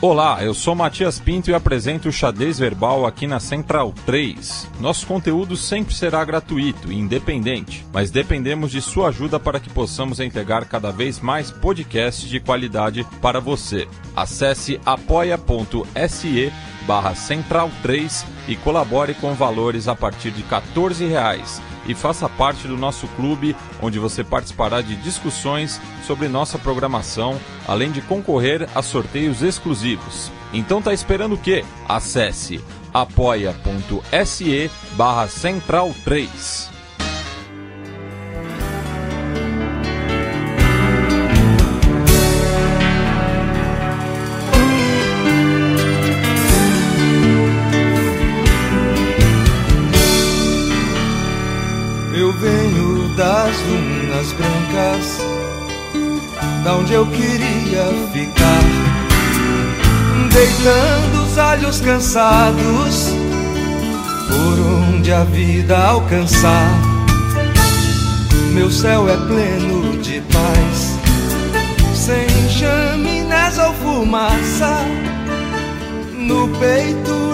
Olá, eu sou Matias Pinto e apresento o Xadrez Verbal aqui na Central 3. Nosso conteúdo sempre será gratuito e independente, mas dependemos de sua ajuda para que possamos entregar cada vez mais podcasts de qualidade para você. Acesse apoia.se barra Central 3 e colabore com valores a partir de 14 reais e faça parte do nosso clube, onde você participará de discussões sobre nossa programação, além de concorrer a sorteios exclusivos. Então tá esperando o quê? Acesse apoia.se barra central 3. Das dunas brancas, da onde eu queria ficar, deitando os olhos cansados, por onde a vida alcançar. Meu céu é pleno de paz, sem chaminés ou fumaça, no peito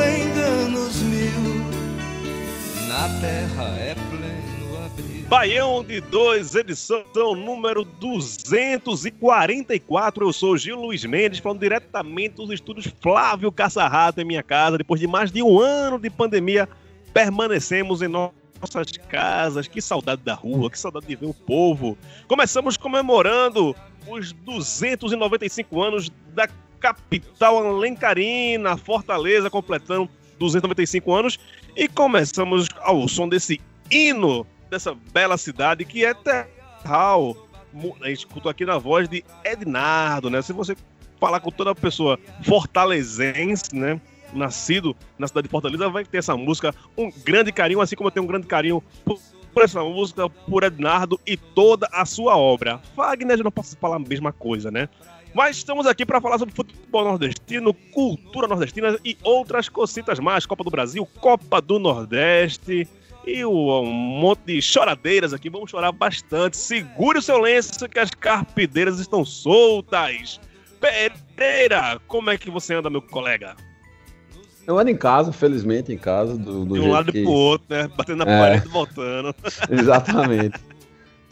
Baião de 2, edição número 244. Eu sou Gil Luiz Mendes, falando diretamente dos estúdios Flávio Caçarrato em minha casa. Depois de mais de um ano de pandemia, permanecemos em nossas casas. Que saudade da rua, que saudade de ver o povo. Começamos comemorando os 295 anos da capital alencarina, Fortaleza, completando 295 anos. E começamos ao som desse hino dessa bela cidade que é terral. A gente escutou aqui na voz de Ednardo, né? Se você falar com toda pessoa fortalezense, né? Nascido na cidade de Fortaleza, vai ter essa música um grande carinho, assim como eu tenho um grande carinho por, por essa música, por Ednardo e toda a sua obra. Wagner, eu não posso falar a mesma coisa, né? Mas estamos aqui para falar sobre futebol nordestino, cultura nordestina e outras cositas mais. Copa do Brasil, Copa do Nordeste e um monte de choradeiras aqui. Vamos chorar bastante. Segure o seu lenço que as carpideiras estão soltas. Pereira, como é que você anda, meu colega? Eu ando em casa, felizmente em casa. Do, do de um lado que... pro outro, né? Batendo na é. parede e voltando. Exatamente.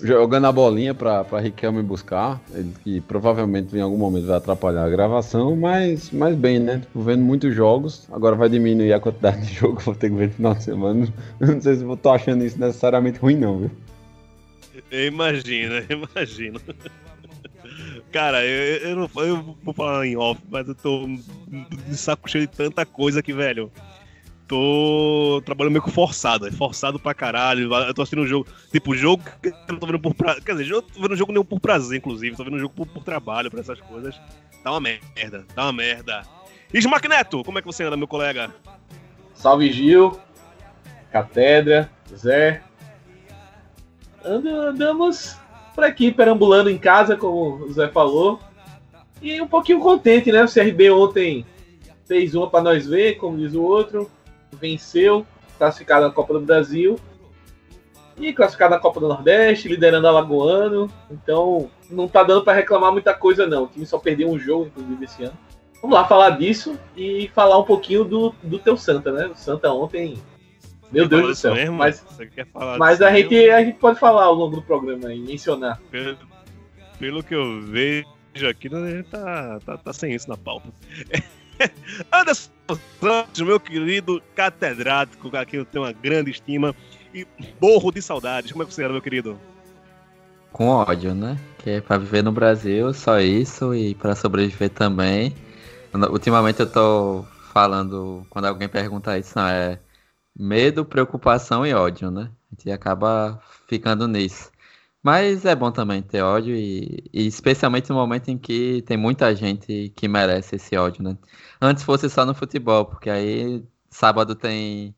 Jogando a bolinha pra Riquelme buscar, ele que provavelmente em algum momento vai atrapalhar a gravação, mas, mas bem, né? Tipo, vendo muitos jogos, agora vai diminuir a quantidade de jogo, vou ter que ver no final de semana. Não sei se eu tô achando isso necessariamente ruim, não, viu? Eu imagino. Cara, eu, eu, não, eu vou falar em off, mas eu tô de saco cheio de tanta coisa aqui, velho tô trabalhando meio que forçado, é forçado pra caralho. Eu tô assistindo um jogo, tipo, jogo que eu não tô vendo por prazer. Quer dizer, eu tô vendo um jogo nenhum por prazer, inclusive. Tô vendo um jogo por, por trabalho, por essas coisas. Tá uma merda, tá uma merda. Ismac Neto, como é que você anda, meu colega? Salve Gil, Catedra, Zé. Andamos por aqui, perambulando em casa, como o Zé falou. E um pouquinho contente, né? O CRB ontem fez uma para nós ver, como diz o outro venceu, classificado na Copa do Brasil e classificado na Copa do Nordeste, liderando a Lagoano. Então, não tá dando para reclamar muita coisa, não. O time só perdeu um jogo, inclusive, esse ano. Vamos lá falar disso e falar um pouquinho do, do teu Santa, né? O Santa ontem. Meu Deus do céu. Mesmo? Mas, mas a, gente, a gente pode falar ao longo do programa e mencionar. Pelo, pelo que eu vejo aqui, gente tá, tá, tá sem isso na pauta. Anderson Santos, meu querido catedrático, a quem eu tenho uma grande estima e borro de saudades. Como é que você era, meu querido? Com ódio, né? Que é pra viver no Brasil, só isso, e para sobreviver também. Ultimamente eu tô falando, quando alguém pergunta isso, não, é medo, preocupação e ódio, né? A gente acaba ficando nisso. Mas é bom também ter ódio, e, e, especialmente no momento em que tem muita gente que merece esse ódio, né? Antes fosse só no futebol, porque aí sábado tem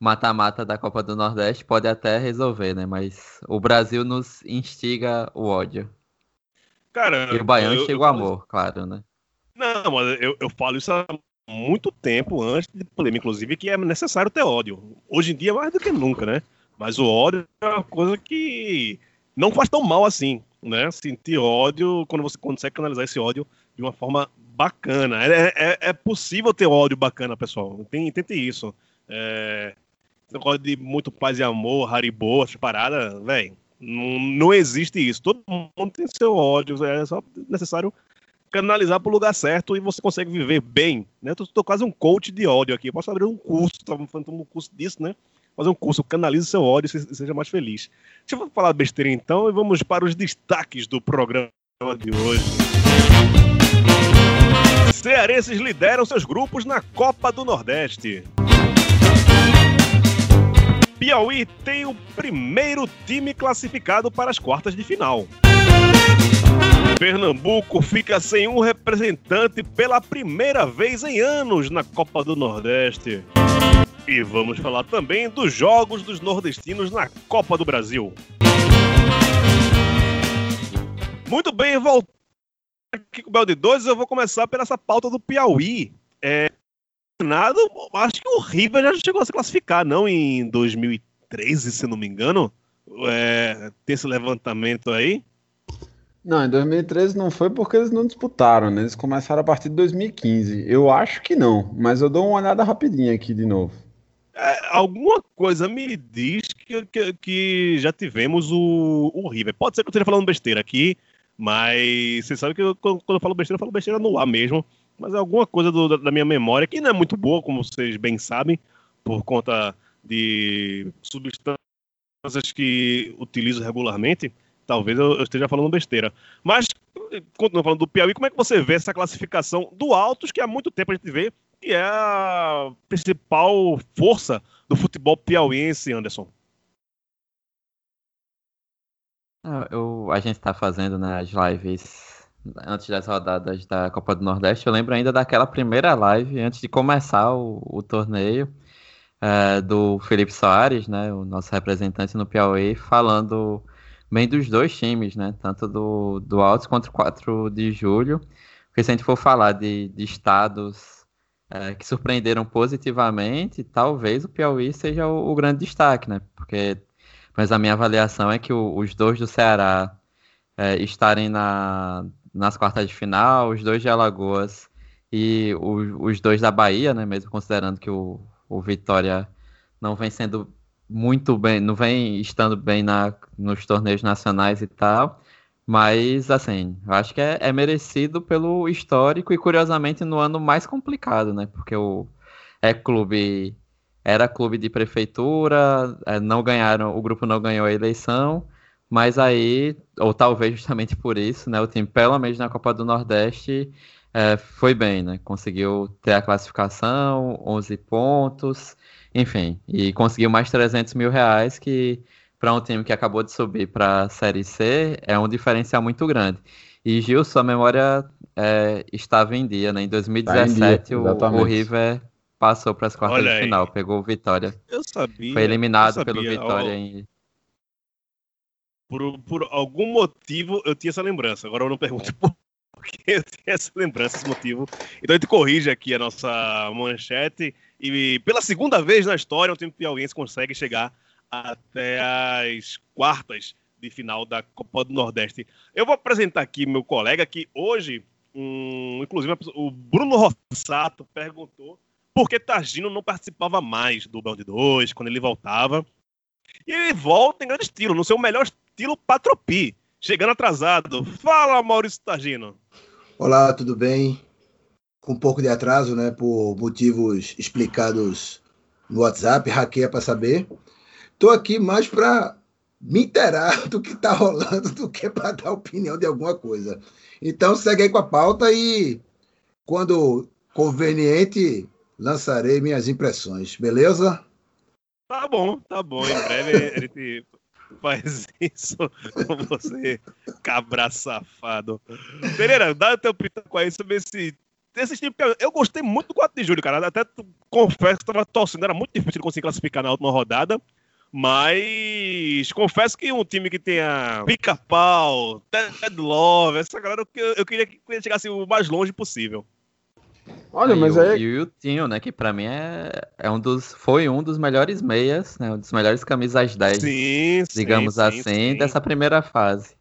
mata-mata da Copa do Nordeste, pode até resolver, né? Mas o Brasil nos instiga o ódio. Cara, e o Baiano chega o amor, claro, né? Não, mas eu, eu falo isso há muito tempo antes de pandemia, inclusive, que é necessário ter ódio. Hoje em dia, mais do que nunca, né? Mas o ódio é uma coisa que não faz tão mal assim, né? Sentir ódio quando você consegue canalizar esse ódio de uma forma bacana. É, é, é possível ter áudio bacana, pessoal. Tem, tente isso. É, negócio de muito paz e amor, Haribo, essa parada, velho. Não, não existe isso. Todo mundo tem seu ódio. É só necessário canalizar para o lugar certo e você consegue viver bem. Né? Tô quase um coach de ódio aqui. Eu posso abrir um curso, estava falando um curso disso, né? Fazer um curso, canalize seu ódio e seja mais feliz. Deixa eu falar besteira então e vamos para os destaques do programa de hoje. Cearenses lideram seus grupos na Copa do Nordeste. Piauí tem o primeiro time classificado para as quartas de final. Pernambuco fica sem um representante pela primeira vez em anos na Copa do Nordeste. E vamos falar também dos jogos dos nordestinos na Copa do Brasil. Muito bem, voltando aqui com o Bel de 2, eu vou começar pela essa pauta do Piauí. É, nada, acho que o River já chegou a se classificar, não em 2013, se não me engano. É, tem esse levantamento aí. Não, em 2013 não foi porque eles não disputaram, né? Eles começaram a partir de 2015. Eu acho que não, mas eu dou uma olhada rapidinho aqui de novo. É, alguma coisa me diz que, que, que, já tivemos o, o River. Pode ser que eu esteja falando besteira aqui, mas você sabe que eu, quando eu falo besteira, eu falo besteira no ar mesmo. Mas é alguma coisa do, da minha memória, que não é muito boa, como vocês bem sabem, por conta de substâncias que utilizo regularmente. Talvez eu, esteja falando besteira. Mas, continuando falando do Piauí, como é que você vê essa classificação do Altos, que há muito tempo a gente vê que é a principal força do futebol piauiense, Anderson? Ah, eu, a gente está fazendo nas lives antes das rodadas da Copa do Nordeste. Eu lembro ainda daquela primeira live antes de começar o, o torneio é, do Felipe Soares, né, o nosso representante no Piauí, falando bem dos dois times, né, tanto do, do Altos quanto o 4 de julho. Porque se a gente for falar de, de estados é, que surpreenderam positivamente, talvez o Piauí seja o, o, grande destaque, né? Porque, mas a minha avaliação é que o, os dois do Ceará é, estarem na, nas quartas de final, os dois de Alagoas e o, os dois da Bahia, né? Mesmo considerando que o, o Vitória não vem sendo muito bem, não vem estando bem na, nos torneios nacionais e tal. Mas, assim, eu acho que é, é, merecido pelo histórico e, curiosamente, no ano mais complicado, né? Porque o é clube era clube de prefeitura, é, não ganharam, o grupo não ganhou a eleição, mas aí, ou talvez justamente por isso, né? O time, pelo menos na Copa do Nordeste, é, foi bem, né? Conseguiu ter a classificação, 11 pontos, enfim, e conseguiu mais 300 mil reais que para um time que acabou de subir para a Série C é um diferencial muito grande. E Gil, sua memória é, estava em dia, né? Em 2017 dia, o, o, River passou para as quartas Olha de final, aí. pegou o Vitória. Eu sabia. Foi eliminado sabia. pelo Vitória oh. em... por, por algum motivo eu tinha essa lembrança. Agora eu não pergunto por que eu tinha essa lembrança, esse motivo. Então a gente corrige aqui a nossa manchete. E pela segunda vez na história, o time piauiense consegue chegar até as quartas de final da Copa do Nordeste. Eu vou apresentar aqui meu colega que hoje, um, inclusive o Bruno Rossato perguntou por que Targino não participava mais do Band 2 quando ele voltava. E ele volta em grande estilo, no seu melhor estilo patropi, chegando atrasado. Fala, Maurício Targino. Olá, tudo bem? Com um pouco de atraso, né, por motivos explicados no WhatsApp, hackeia para saber. Estou aqui mais para me inteirar do que está rolando do que para dar opinião de alguma coisa. Então segue aí com a pauta e quando conveniente lançarei minhas impressões, beleza? Tá bom, tá bom. Em breve a gente faz isso com você, cabra safado. Pereira, dá o teu pitaco aí sobre esse esse time, eu gostei muito do 4 de julho, cara. Até confesso que estava torcendo, era muito difícil conseguir classificar na última rodada. Mas confesso que um time que tenha pica-pau, Ted Love, essa galera, eu, eu queria que chegasse o mais longe possível. Olha, mas aí. E o Yutinho, né? Que pra mim é, é um dos. Foi um dos melhores meias, né? Um dos melhores camisas 10. Sim, digamos sim, assim, sim. dessa primeira fase.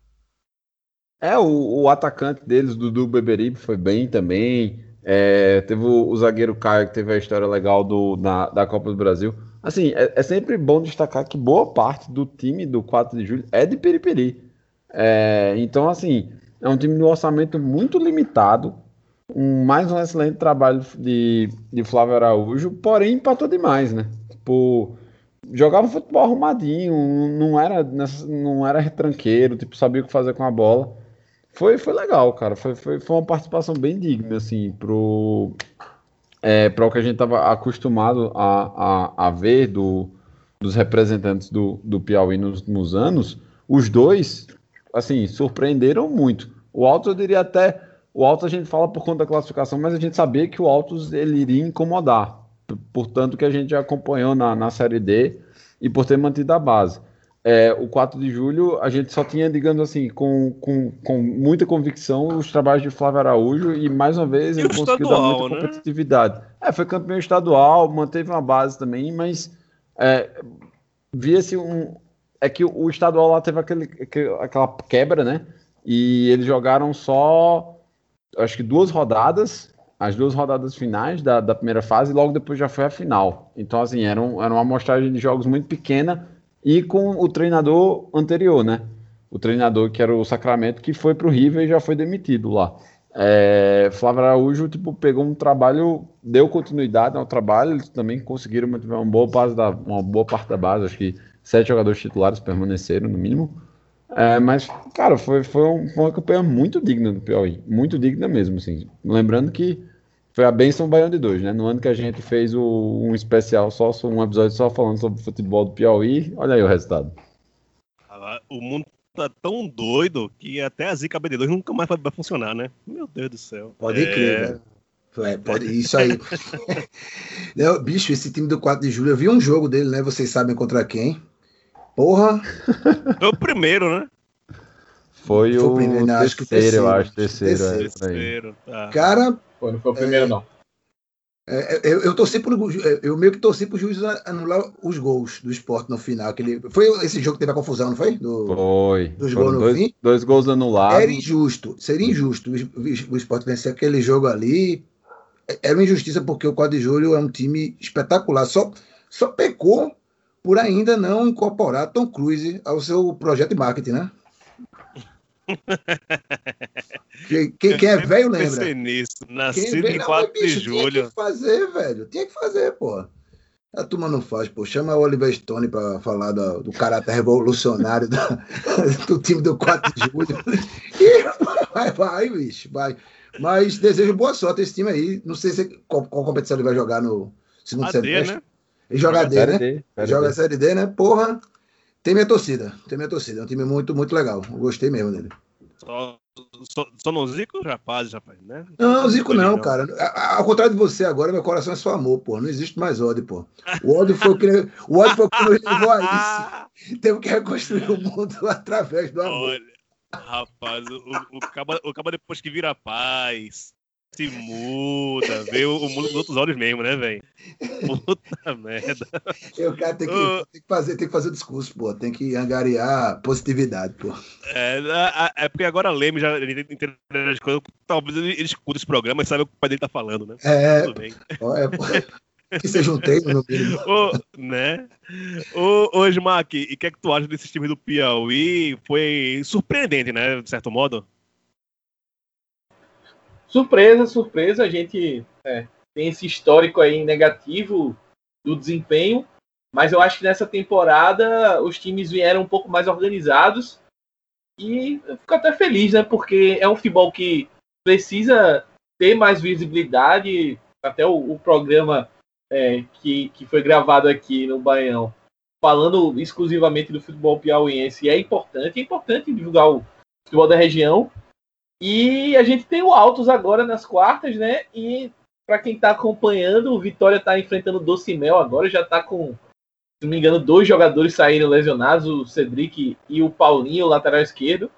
É, o, o atacante deles, Dudu Beberibe, foi bem também. É, teve o, o, zagueiro Caio, que teve a história legal do, na, da Copa do Brasil. Assim, é, é, sempre bom destacar que boa parte do time do 4 de julho é de Periperi. É, então, assim, é um time de orçamento muito limitado. Um, mais um excelente trabalho de, de Flávio Araújo, porém empatou demais, né? Tipo, jogava futebol arrumadinho, não era, não era retranqueiro, tipo, sabia o que fazer com a bola. Foi, foi legal, cara. Foi, foi, foi uma participação bem digna, assim, pro, é, para o que a gente estava acostumado a, a, a ver do, dos representantes do, do Piauí nos últimos anos. Os dois, assim, surpreenderam muito. O Alto, eu diria até. O Alto a gente fala por conta da classificação, mas a gente sabia que o Altos ele iria incomodar. Portanto, que a gente acompanhou na, na Série D e por ter mantido a base é, o 4 de julho, a gente só tinha, digamos assim, com, com, com muita convicção, os trabalhos de Flávio Araújo e, mais uma vez, ele conseguiu dar muita né? competitividade. É, foi campeão estadual, manteve uma base também, mas é, via-se um... É que o estadual lá teve aquele, aquela quebra, né? E eles jogaram só, acho que duas rodadas, as duas rodadas finais da, da primeira fase, e logo depois já foi a final. Então, assim, era, um, era uma amostragem de jogos muito pequena, e com o treinador anterior, né? O treinador que era o Sacramento, que foi para o River e já foi demitido lá. É, Flávio Araújo tipo, pegou um trabalho, deu continuidade ao trabalho, eles também conseguiram manter uma boa, base da, uma boa parte da base, acho que sete jogadores titulares permaneceram no mínimo. É, mas, cara, foi, foi, um, foi uma campanha muito digna do Piauí, muito digna mesmo, assim. Lembrando que foi a benção Baião de dois, né? No ano que a gente fez o, um especial, só um episódio só falando sobre o futebol do Piauí, olha aí o resultado. O mundo tá tão doido que até a Zica BD2 nunca mais vai funcionar, né? Meu Deus do céu. Pode é... crer, velho. É, pode, isso aí. Não, bicho, esse time do 4 de julho, eu vi um jogo dele, né? Vocês sabem contra quem? Porra! Foi o primeiro, né? Foi, Foi o, primeiro, terceiro, acho que terceiro, eu acho, terceiro. terceiro, é, terceiro tá. Cara, foi, não foi o primeiro, é, não. É, é, eu, eu torci pro, eu meio que torci pro juiz anular os gols do esporte no final. Aquele, foi esse jogo que teve a confusão, não foi? Do, foi. Dos gols no dois, fim. Dois gols anulados. Era injusto. Seria injusto o, o esporte vencer aquele jogo ali. Era uma injustiça porque o 4 de julho é um time espetacular. Só, só pecou por ainda não incorporar Tom Cruise ao seu projeto de marketing, né? Quem, quem, quem, é velho lembra. Nisso. Nascido em 4 de julho. Tinha que fazer, velho. Tinha que fazer, pô. A turma não faz, pô. Chama o Oliver Stone pra falar do, do caráter revolucionário da, do time do 4 de julho. E vai, vai, bicho, vai. Mas desejo boa sorte a esse time aí. Não sei se, qual, qual competição ele vai jogar no segundo semestre. Né? Ele joga AD, né? D, joga a Série D, né? Porra. Tem minha torcida, tem minha torcida. É um time muito, muito legal. Eu gostei mesmo dele. Só, só, só no Zico rapaz, rapaz, né? Não, Zico não, cara. Ao contrário de você agora, meu coração é só amor, pô. Não existe mais ódio, pô. O ódio foi o que, o ódio foi o que nos levou a isso. Temos que reconstruir o mundo através do amor. Olha, rapaz, o, o, caba, o caba depois que vira paz, se muda, vê o mundo com outros olhos mesmo, né, velho? Puta merda. Eu, cara, tem que, uh, tem que, fazer, tem que fazer o discurso, pô. Tem que angariar positividade, pô. É, é porque agora Leme já entende as coisas. Talvez ele, ele escuta esse programa e sabe o que o pai dele tá falando, né? É. Tudo bem. É, pô. Que seja um treino no mínimo. Ô, né? Ô, ô Smack, e o que é que tu acha desse time do Piauí? Foi surpreendente, né? De certo modo? Surpresa, surpresa, a gente é, tem esse histórico aí negativo do desempenho, mas eu acho que nessa temporada os times vieram um pouco mais organizados e eu fico até feliz, né? Porque é um futebol que precisa ter mais visibilidade. Até o, o programa é, que, que foi gravado aqui no Baião, falando exclusivamente do futebol piauiense, é importante. É importante divulgar o futebol da região, e a gente tem o Altos agora nas quartas, né? E para quem está acompanhando, o Vitória está enfrentando o Docimel agora, já está com, se não me engano, dois jogadores saindo lesionados, o Cedric e o Paulinho, o lateral esquerdo.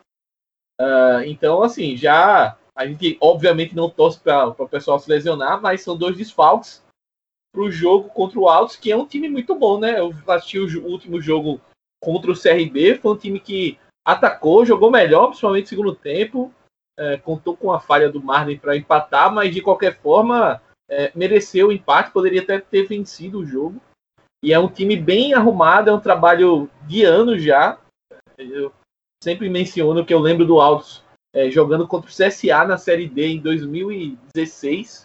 Uh, então, assim, já a gente obviamente não torce para o pessoal se lesionar, mas são dois desfalques para o jogo contra o Altos, que é um time muito bom, né? Eu assisti o, o último jogo contra o CRB, foi um time que atacou, jogou melhor, principalmente no segundo tempo. É, contou com a falha do Marley para empatar, mas de qualquer forma é, mereceu o empate, poderia até ter vencido o jogo. E é um time bem arrumado, é um trabalho de anos já. Eu sempre menciono que eu lembro do Altos é, jogando contra o CSA na Série D em 2016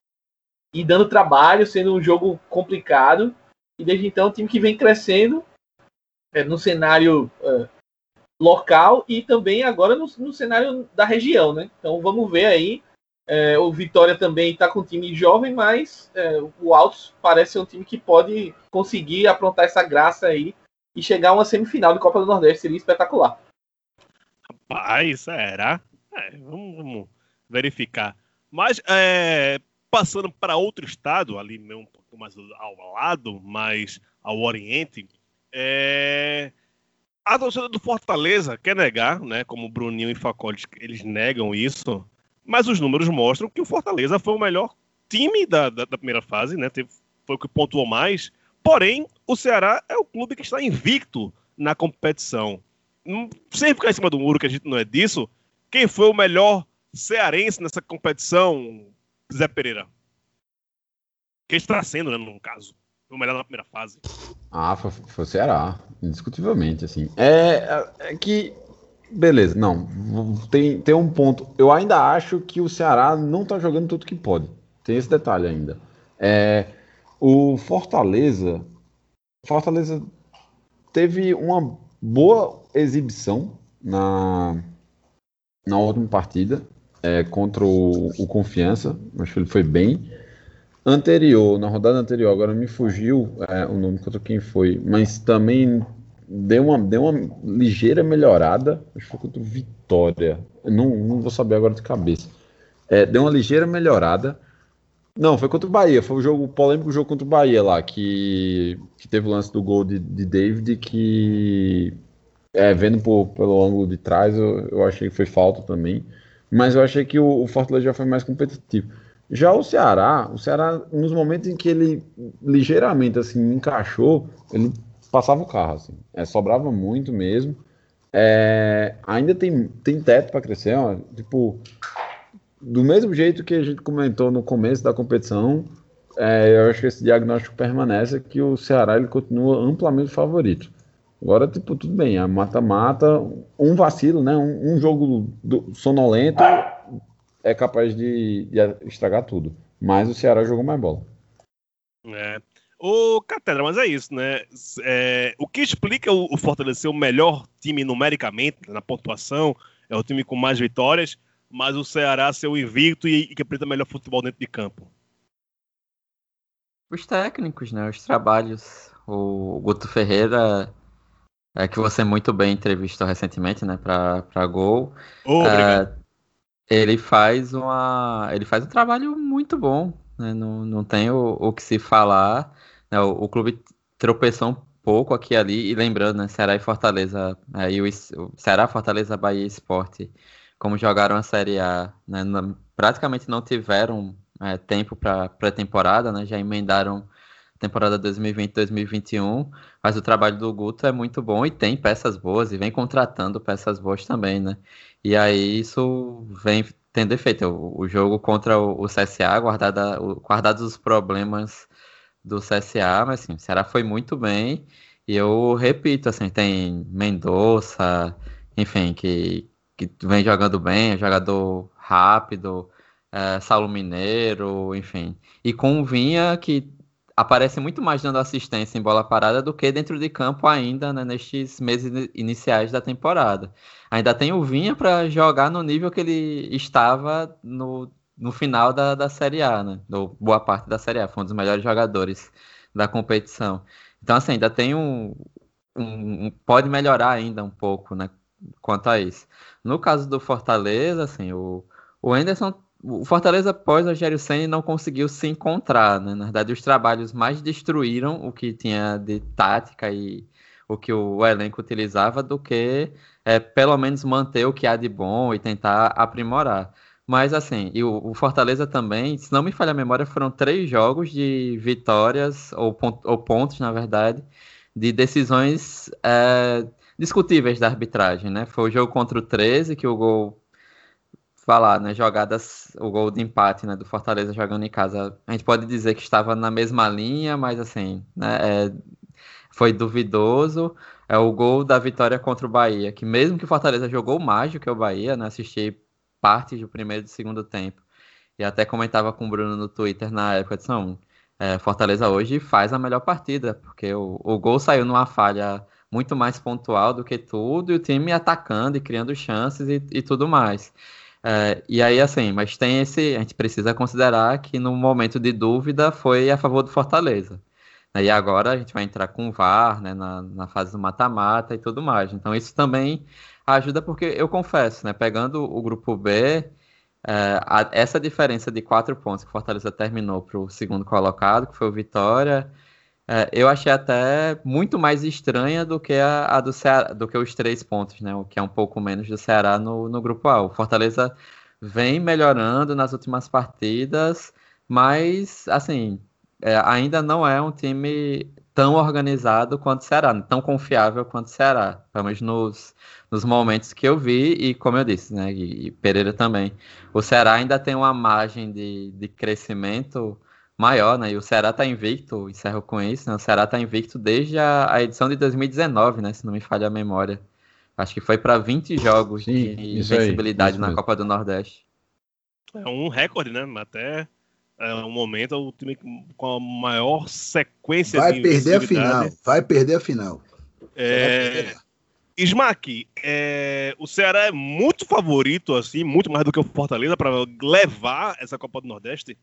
e dando trabalho, sendo um jogo complicado. E desde então, um time que vem crescendo é, no cenário é, local e também agora no, no, cenário da região, né? Então vamos ver aí. É, o Vitória também está com um time jovem, mas é, o Altos parece ser um time que pode conseguir aprontar essa graça aí e chegar a uma semifinal de Copa do Nordeste. Seria espetacular. Rapaz, será? É, vamos, vamos, verificar. Mas é, passando para outro estado, ali um pouco mais ao lado, mais ao oriente, é, a torcida do Fortaleza quer negar, né? Como Bruninho e Facoli, eles negam isso, mas os números mostram que o Fortaleza foi o melhor time da, da, da primeira fase, né? Teve, foi o que pontuou mais. Porém, o Ceará é o clube que está invicto na competição. Sem ficar em cima do muro, que a gente não é disso, quem foi o melhor cearense nessa competição, Zé Pereira? Quem está sendo, né, no caso? Foi o melhor na primeira fase. Ah, foi, foi o Ceará, indiscutivelmente, assim. É, é, é, que, beleza, não, tem, tem um ponto. Eu ainda acho que o Ceará não está jogando tudo que pode. Tem esse detalhe ainda. É, o Fortaleza, Fortaleza teve uma boa exibição na, na última partida é, contra o, o, Confiança. Acho que ele foi bem. Anterior, na rodada anterior, agora me fugiu é, o nome contra quem foi, mas também deu uma, deu uma ligeira melhorada. Acho que foi contra o Vitória. Não, não vou saber agora de cabeça. É, deu uma ligeira melhorada. Não, foi contra o Bahia. Foi o jogo o polêmico jogo contra o Bahia lá, que, que teve o lance do gol de, de David, que é, vendo por, pelo ângulo de trás, eu, eu, achei que foi falta também. Mas eu achei que o, o Fortaleza já foi mais competitivo. Já o Ceará, o Ceará, nos momentos em que ele ligeiramente assim encaixou, ele passava o carro, assim. É, sobrava muito mesmo. É, ainda tem, tem teto para crescer, ó, tipo, do mesmo jeito que a gente comentou no começo da competição, é, eu acho que esse diagnóstico permanece que o Ceará ele continua amplamente favorito. Agora, tipo, tudo bem, a mata-mata, um vacilo, né? Um, um jogo do, sonolento é capaz de, de, estragar tudo. Mas o Ceará jogou mais bola. É. O Catedra, mas é isso, né? É, o que explica o, o Fortaleza ser o melhor time numericamente na pontuação, é o time com mais vitórias, mas o Ceará ser o invicto e, e que apresenta melhor futebol dentro de campo. Os técnicos, né? Os trabalhos. O Guto Ferreira é que você muito bem entrevistou recentemente, né, para Gol. Oh, é, ele faz uma, ele faz um trabalho muito bom, né? Não, não tem o, o que se falar. Né? O, o, clube tropeçou um pouco aqui e ali e lembrando, né, Ceará e Fortaleza, aí o, o Ceará, Fortaleza, Bahia Esporte, como jogaram a Série A, né, não, praticamente não tiveram é, tempo para pré-temporada, né? Já emendaram temporada 2020-2021, mas o trabalho do Guto é muito bom e tem peças boas e vem contratando peças boas também, né? E aí isso vem tendo efeito. O, o jogo contra o, o CSA, guardada, o, guardados os problemas do CSA, mas assim, o Ceará foi muito bem. E eu repito, assim, tem Mendonça, enfim, que, que vem jogando bem, é jogador rápido, é, Saulo Mineiro, enfim. E com o Vinha, que aparece muito mais dando assistência em bola parada do que dentro de campo ainda, né, nestes meses iniciais da temporada. Ainda tem o Vinha para jogar no nível que ele estava no, no final da, da Série A, né, do, boa parte da Série A, foi um dos melhores jogadores da competição. Então, assim, ainda tem um, um, um pode melhorar ainda um pouco, né, quanto a isso. No caso do Fortaleza, assim, o, o Anderson o Fortaleza após Rogério Senna não conseguiu se encontrar, né? Na verdade, os trabalhos mais destruíram o que tinha de tática e o que o elenco utilizava do que é, pelo menos manter o que há de bom e tentar aprimorar. Mas assim, e o, o Fortaleza também, se não me falha a memória, foram três jogos de vitórias, ou, ou pontos, na verdade, de decisões é, discutíveis da arbitragem, né? Foi o jogo contra o 13 que o gol falar, né, jogadas, o gol de empate, né, do Fortaleza jogando em casa. A gente pode dizer que estava na mesma linha, mas assim, né, é, foi duvidoso. É o gol da vitória contra o Bahia, que mesmo que o Fortaleza jogou mais do que o Bahia, né, assisti partes do primeiro e do segundo tempo. E até comentava com o Bruno no Twitter na época, disse, não, é, Fortaleza hoje faz a melhor partida, porque o, o gol saiu numa falha muito mais pontual do que tudo, e o time atacando e criando chances e, e tudo mais. É, e aí, assim, mas tem esse. A gente precisa considerar que no momento de dúvida foi a favor do Fortaleza. E agora a gente vai entrar com o VAR, né, na, na fase do mata-mata e tudo mais. Então, isso também ajuda, porque eu confesso, né, pegando o grupo B, é, a, essa diferença de quatro pontos que o Fortaleza terminou para o segundo colocado, que foi o Vitória, é, eu achei até muito mais estranha do que a, a, do Ceará, do que os três pontos, né? O que é um pouco menos do Ceará no, no grupo A. O Fortaleza vem melhorando nas últimas partidas, mas assim é, ainda não é um time tão organizado quanto o Ceará, tão confiável quanto o Ceará. Pelo menos nos, nos momentos que eu vi, e como eu disse, né? E, e Pereira também. O Ceará ainda tem uma margem de, de crescimento maior, né? E o Ceará tá invicto, encerro com isso, né? O Ceará tá invicto desde a, a edição de 2019, né? Se não me falha a memória. Acho que foi para 20 jogos Sim, de invencibilidade na Copa do Nordeste. É um recorde, né? Até é, um momento o time com a maior sequência vai de perder a final, vai perder a final. É... Smack, é... o Ceará é muito favorito, assim, muito mais do que o Fortaleza para levar essa Copa do Nordeste?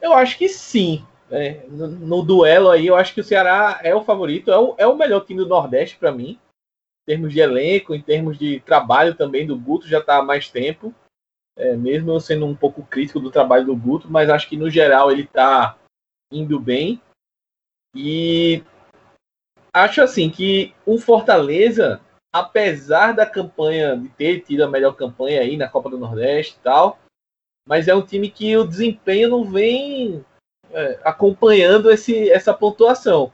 Eu acho que sim. Né? No, no, duelo aí, eu acho que o Ceará é o favorito, é o, é o melhor time do Nordeste para mim. Em termos de elenco, em termos de trabalho também do Guto, já está há mais tempo. É, mesmo eu sendo um pouco crítico do trabalho do Guto, mas acho que no geral ele está indo bem. E acho assim que o Fortaleza, apesar da campanha, de ter tido a melhor campanha aí na Copa do Nordeste e tal, mas é um time que o desempenho não vem é, acompanhando esse, essa pontuação.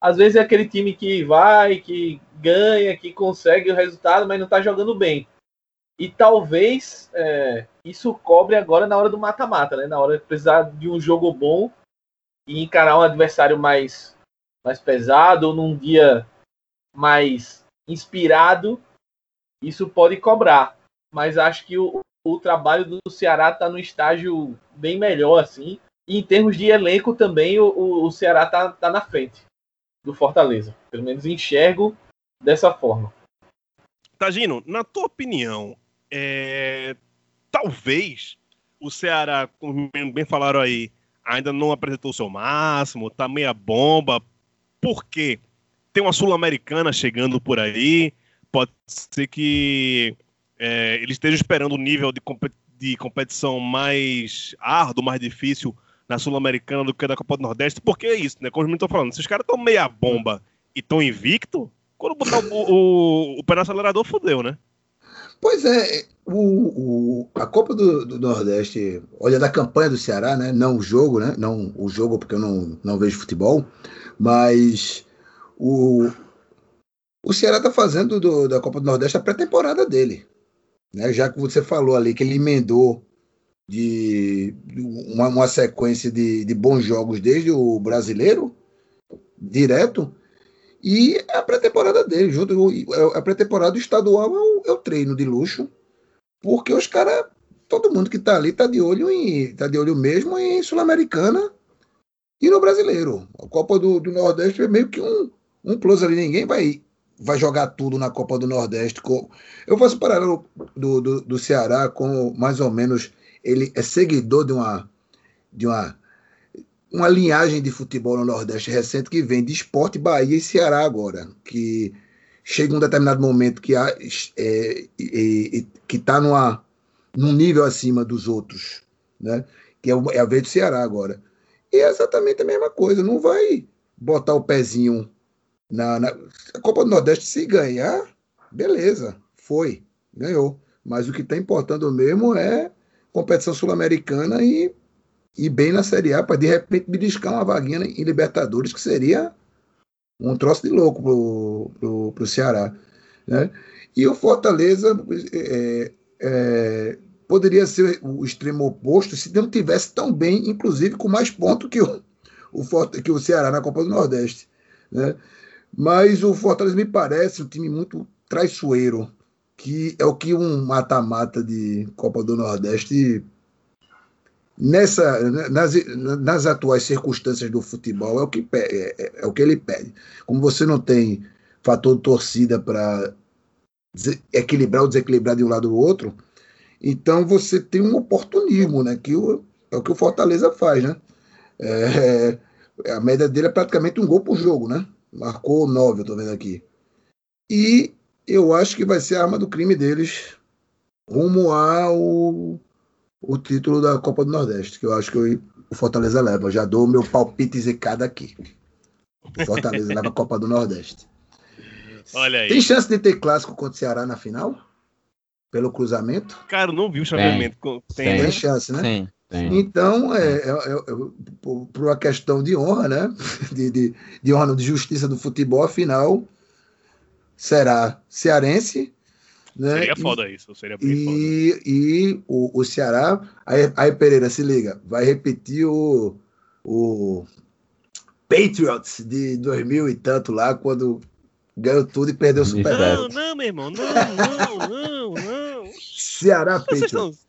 Às vezes é aquele time que vai, que ganha, que consegue o resultado, mas não está jogando bem. E talvez é, isso cobre agora na hora do mata-mata, né? na hora de precisar de um jogo bom e encarar um adversário mais, mais pesado, ou num dia mais inspirado, isso pode cobrar. Mas acho que o, o trabalho do Ceará está no estágio bem melhor, assim. E em termos de elenco também, o, o Ceará está tá na frente do Fortaleza. Pelo menos enxergo dessa forma. Tagino, na tua opinião, é... talvez o Ceará, como bem falaram aí, ainda não apresentou o seu máximo, tá meia bomba. Por quê? Tem uma Sul-Americana chegando por aí. Pode ser que é, ele esteja esperando um nível de, de competição mais árduo, mais difícil na Sul-Americana do que na Copa do Nordeste, porque é isso, né? Como eu estou falando, se os caras estão meia bomba e estão invicto, quando botar o, o, o pé no acelerador, fodeu, né? Pois é, o, o, a Copa do, do, Nordeste, olha da campanha do Ceará, né? Não o jogo, né? Não o jogo, porque eu não, não vejo futebol, mas o, o Ceará está fazendo do, da Copa do Nordeste a pré-temporada dele né? Já que você falou ali que ele emendou de uma, uma sequência de, de bons jogos desde o brasileiro, direto, e a pré-temporada dele, junto a pré-temporada estadual é é o, treino de luxo, porque os caras, todo mundo que tá ali tá de olho em, tá de olho mesmo em Sul-Americana e no brasileiro. A Copa do, do Nordeste é meio que um, um plus ali, ninguém vai vai jogar tudo na Copa do Nordeste. Com... Eu faço paralelo do, do, do Ceará com mais ou menos ele é seguidor de uma de uma uma linhagem de futebol no Nordeste recente que vem de esporte Bahia e Ceará agora, que chega um determinado momento que há, é, é, é, que está numa num nível acima dos outros, né? Que é, é a vez do Ceará agora. E é exatamente a mesma coisa, não vai botar o pezinho na, na, a Copa do Nordeste, se ganhar, beleza, foi, ganhou. Mas o que está importando mesmo é competição sul-americana e, e bem na Série A, para de repente beliscar uma vaguinha em Libertadores, que seria um troço de louco pro, pro, Ceará. Né? E o Fortaleza é, é, poderia ser o extremo oposto se não tivesse tão bem, inclusive com mais pontos que o, o, que o Ceará na Copa do Nordeste. Né? Mas o Fortaleza me parece um time muito traiçoeiro, que é o que um mata-mata de Copa do Nordeste nessa nas, nas atuais circunstâncias do futebol é o que é, é, é o que ele pede. Como você não tem fator de torcida para equilibrar ou desequilibrar de um lado ou outro, então você tem um oportunismo, né? Que o, é o que o Fortaleza faz, né? É, a média dele é praticamente um gol por jogo, né? Marcou nove, eu tô vendo aqui. E eu acho que vai ser a arma do crime deles rumo ao o título da Copa do Nordeste, que eu acho que o Fortaleza leva. Eu já dou o meu palpite zicado aqui. O Fortaleza leva a Copa do Nordeste. Olha aí. Tem chance de ter clássico contra o Ceará na final? Pelo cruzamento? Cara, não vi o chaveamento. Tem, tem, tem chance, né? Sim. Então, é, é, é, é, por uma questão de honra, né? De, de, de honra, de justiça do futebol, afinal, será cearense. Né? Seria foda isso, seria bem e, foda. E o, o Ceará, aí, aí Pereira, se liga, vai repetir o, o Patriots de 2000 e tanto lá, quando ganhou tudo e perdeu o Super Não, não, meu irmão, não, não, não, não. Ceará Patriots. Vocês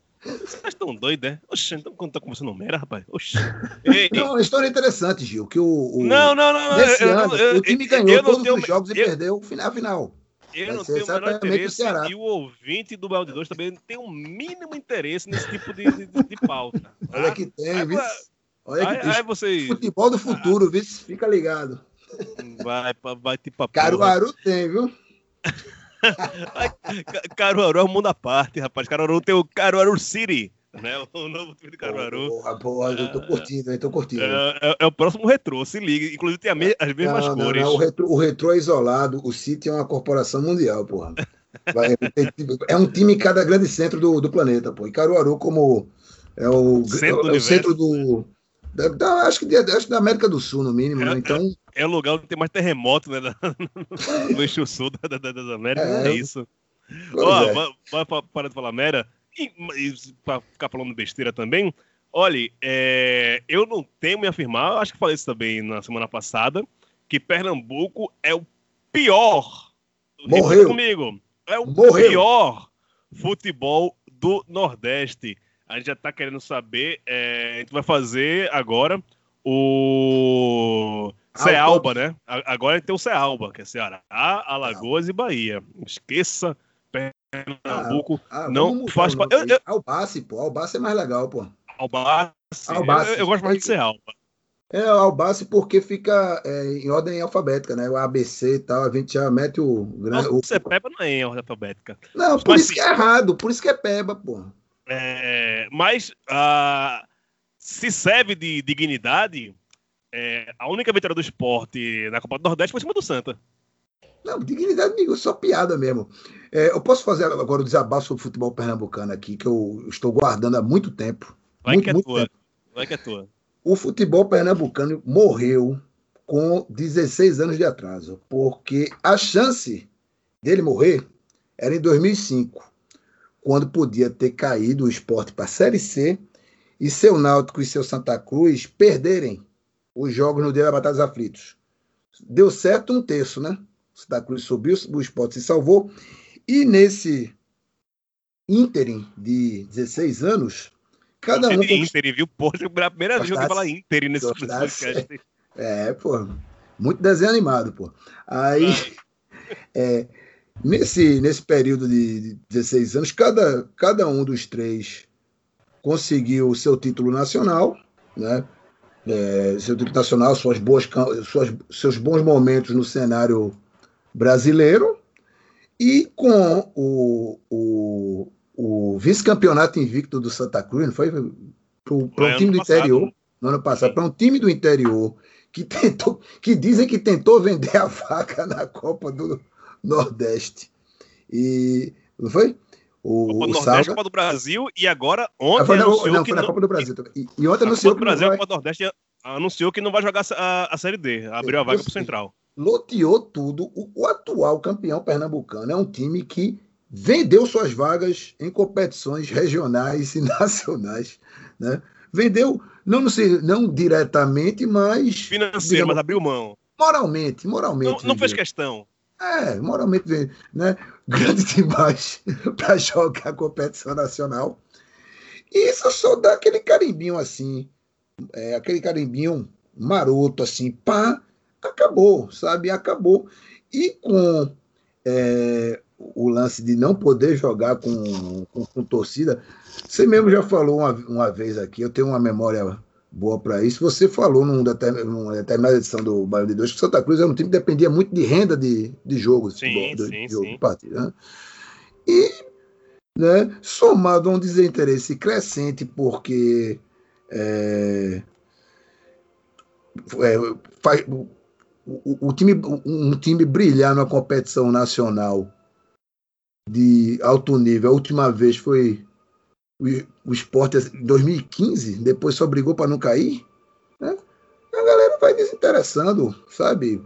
estão doidos, né? Oxe, então quando tá conversando merda, rapaz. Oxe. Ei, não, uma história interessante, Gil, que o. o não, não, não. Nesse eu, ano, eu, o time eu, ganhou eu todos tenho, os jogos e perdeu o final final. Eu Vai não tenho o menor o interesse Ceará. e o ouvinte do Balde 2 também tem o mínimo interesse nesse tipo de, de, de pauta. tá? Olha que tem, Aí? Olha que Aí, tem. aí vocês. Futebol do futuro, viu? Fica ligado. Vai, vai tipo. Caruaru tem, viu? Caruaru é um mundo à parte, rapaz. Caruaru tem o Caruaru City, né? O novo time de Caruaru. Porra, eu tô curtindo, eu tô curtindo. É, é- é o próximo retrô, se liga. Inclusive tem a me- as mesmas não, não, cores. não, o, retro, o retrô é isolado, o City é uma corporação mundial, porra. Vai- é um time em cada grande centro do, do planeta, pô. E Caruaru, como é o, Centro do é o centro do. Da, da- acho, que de- acho que da América do Sul, no mínimo, né? É, Então, É o lugar onde tem mais terremoto, né? No eixo sul da, da- das Américas. É. É, isso. Ó, é. vai, vai pa- parar de falar merda. E, e pra ficar falando besteira também, olha, é, eu não tenho me afirmar, acho que falei isso também na semana passada, que Pernambuco é o pior. Morreu. comigo. É o Morreu. pior futebol do Nordeste. A gente já tá querendo saber. é, a gente vai fazer agora o. Cealba, né? Agora tem o Cealba, que é Ceará, Alagoas e Bahia. Esqueça Pernambuco. Ah, não vamos mudar faz o pa- nome eu- Albace, pô. Albace é mais legal, pô. Albace. Albace. Eu, eu gosto mais de Cealba. É, Albace porque fica é, em ordem alfabética, né? O ABC e tal, a gente já mete o. gran- Não, o- você peba não é em ordem alfabética. Não, por Mas isso que é errado, por isso que é peba, pô. É, mas ah, se serve de dignidade, é, a única vitória do esporte na Copa do Nordeste foi em cima do Santa. Não, dignidade, amigo, só piada mesmo. É, eu posso fazer agora o desabafo sobre o futebol pernambucano aqui, que eu estou guardando há muito tempo. Vai muito, que é muito tua. tempo. Vai que é tua. O futebol pernambucano morreu com 16 anos de atraso, porque a chance dele morrer era em 2005, quando podia ter caído o esporte para a Série C e seu Náutico e seu Santa Cruz perderem os jogos no dia da Batalha dos Aflitos. Deu certo um terço, né? O Santa Cruz subiu, o esporte se salvou, e nesse ínterim de 16 anos, cada um Inter, viu? Porra, pela primeira vez que eu falar Inter nesse podcast. É, pô. Muito desenho animado, pô. Aí, é, nesse, nesse período de de 16 anos, cada, cada um dos três conseguiu o seu título nacional, né? É, seu título nacional, suas boas, suas, seus bons momentos no cenário brasileiro e com o, o, o vice-campeonato invicto do Santa Cruz, não foi? Para um time do passado. interior, no ano passado, para um time do interior que tentou, que dizem que tentou vender a vaca na Copa do Nordeste. E não foi? O, Copa do o Nordeste, Salga. Copa do Brasil e agora Ah, ontem foi, na, anunciou não, que foi na não- Copa do Brasil. E, e ontem anunciou Copa do Brasil vai, Copa do Nordeste anunciou que não vai jogar a, a Série D. Abriu a vaga pro sei. Central. Loteou tudo. O, o, atual campeão pernambucano é um time que vendeu suas vagas em competições regionais e nacionais. Né? Vendeu, não, não, sei, não diretamente, mas. Financeiro, digamos, mas abriu mão. Moralmente, moralmente. Não, não fez questão. É, moralmente, né? Grande demais para jogar competição nacional. E isso só dá aquele carimbinho assim, é, aquele carimbinho maroto assim, pá, acabou, sabe? Acabou. E com é, o lance de não poder jogar com, com, com, torcida, você mesmo já falou uma, uma vez aqui, eu tenho uma memória boa para isso. Você falou num numa determinada edição do Bairro de Dois que Santa Cruz era um time que dependia muito de renda de, de jogos, sim, de, sim, jogo, sim. de partida. Né? E né, somado a um desinteresse crescente, porque é, é, faz, o, o, time, um time brilhar na competição nacional de alto nível, a última vez foi o, o esporte em 2015, depois só brigou para não cair, né? a galera vai desinteressando, sabe?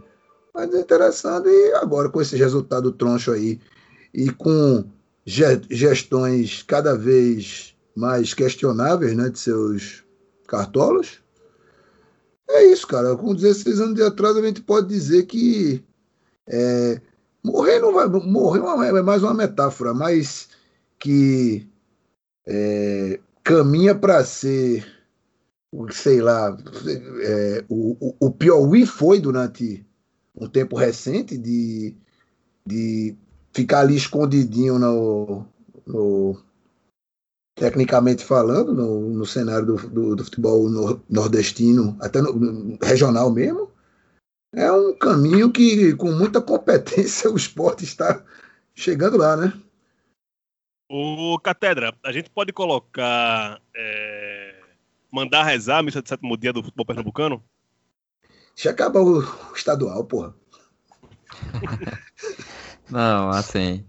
Vai desinteressando e agora com esse resultado troncho aí e com gestões cada vez mais questionáveis né, de seus cartolos, é isso, cara. Com 16 anos de atraso, a gente pode dizer que é, morrer não vai. Morrer é mais uma metáfora, mas que é, caminha para ser, sei lá, é, o, o, o Piauí foi durante um tempo recente de, de ficar ali escondidinho no, no tecnicamente falando, no, no cenário do, do, do futebol nordestino, até no, no, regional mesmo, é um caminho que, com muita competência, o esporte está chegando lá, né? O Catedra, a gente pode colocar. É, mandar rezar a missa de sétimo dia do futebol pernambucano? Já acabou o estadual, porra. Não, assim.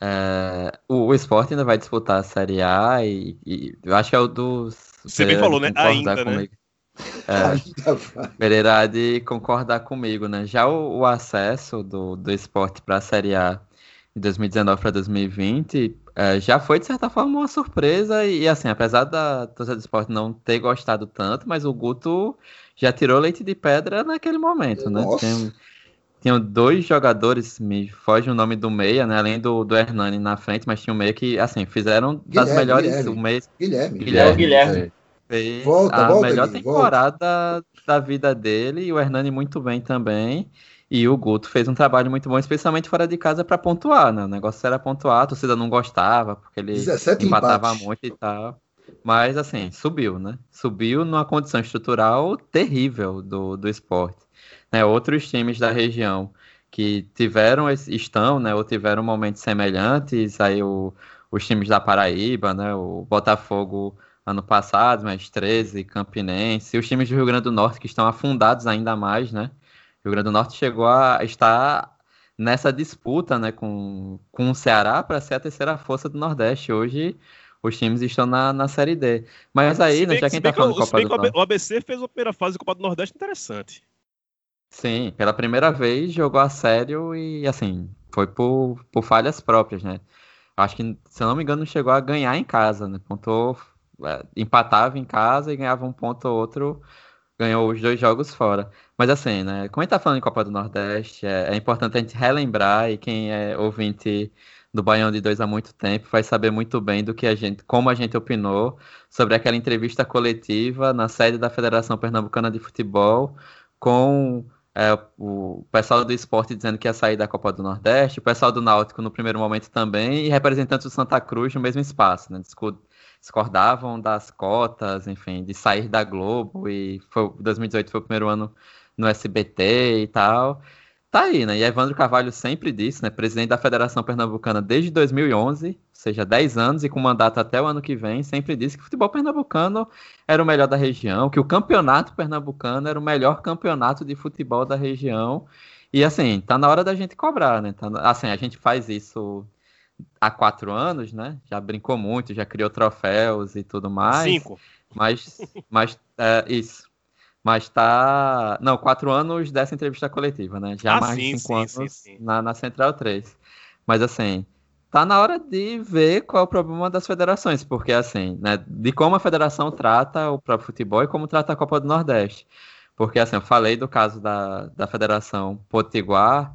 É, o, o esporte ainda vai disputar a Série A e, e eu acho que é o dos. Você bem falou, né? Ainda, comigo. né? É, Pereira de concordar comigo, né? Já o, o acesso do, do esporte para a Série A de 2019 para 2020 é, já foi, de certa forma, uma surpresa. E, e assim, apesar da torcida do esporte não ter gostado tanto, mas o Guto já tirou leite de pedra naquele momento, né? Tem, tinham dois jogadores, me foge o nome do meia, né? Além do, do Hernani na frente, mas tinha um meia que, assim, fizeram das Guilherme, melhores. Guilherme. O meia, Guilherme. Guilherme. Guilherme. Fez Volta, a volta, melhor Gui, temporada da vida dele e o Hernani muito bem também. E o Guto fez um trabalho muito bom, especialmente fora de casa, para pontuar, né? O negócio era pontuar, a torcida não gostava, porque ele 17 empatava empates. muito e tal. Mas, assim, subiu, né? Subiu numa condição estrutural terrível do, do esporte. Né? Outros times da região que tiveram, estão, né? Ou tiveram momentos semelhantes, aí o, os times da Paraíba, né? O Botafogo ano passado, mais 13, Campinense, e os times do Rio Grande do Norte que estão afundados ainda mais, né? O Rio Grande do Norte chegou a estar nessa disputa, né, com, com o Ceará para ser a terceira força do Nordeste. Hoje os times estão na, na Série D. Mas aí, né, já que- quem tá falando que, Copa do Norte. O ABC fez a primeira fase da Copa do Nordeste interessante. Sim, pela primeira vez jogou a sério e, assim, foi por, por falhas próprias, né? Acho que, se eu não me engano, chegou a ganhar em casa, né? Pontou, é, empatava em casa e ganhava um ponto ou outro, ganhou os dois jogos fora. Mas assim, né? Como a gente tá falando em Copa do Nordeste, é, é importante a gente relembrar, e quem é ouvinte do Baião de Dois há muito tempo vai saber muito bem do que a gente, como a gente opinou sobre aquela entrevista coletiva na sede da Federação Pernambucana de Futebol com é, o pessoal do esporte dizendo que ia sair da Copa do Nordeste, o pessoal do Náutico no primeiro momento também, e representantes do Santa Cruz no mesmo espaço, né? Discordavam das cotas, enfim, de sair da Globo, e foi, 2018 foi o primeiro ano no SBT e tal. Tá aí, né? E Evandro Carvalho sempre disse, né? Presidente da Federação Pernambucana desde 2011, ou seja, 10 anos e com mandato até o ano que vem, sempre disse que o futebol pernambucano era o melhor da região, que o campeonato pernambucano era o melhor campeonato de futebol da região. E assim, tá na hora da gente cobrar, né? Tá assim, a gente faz isso há quatro anos, né? Já brincou muito, já criou troféus e tudo mais. Cinco. Mas, mas é, isso. Mas tá. Não, quatro anos dessa entrevista coletiva, né? Já Ah, mais sim, cinco sim, anos sim, sim. Na, na Central 3. Mas assim, tá na hora de ver qual é o problema das federações, porque assim, né, de como a federação trata o próprio futebol e como trata a Copa do Nordeste. Porque assim, eu falei do caso da, da Federação Potiguar,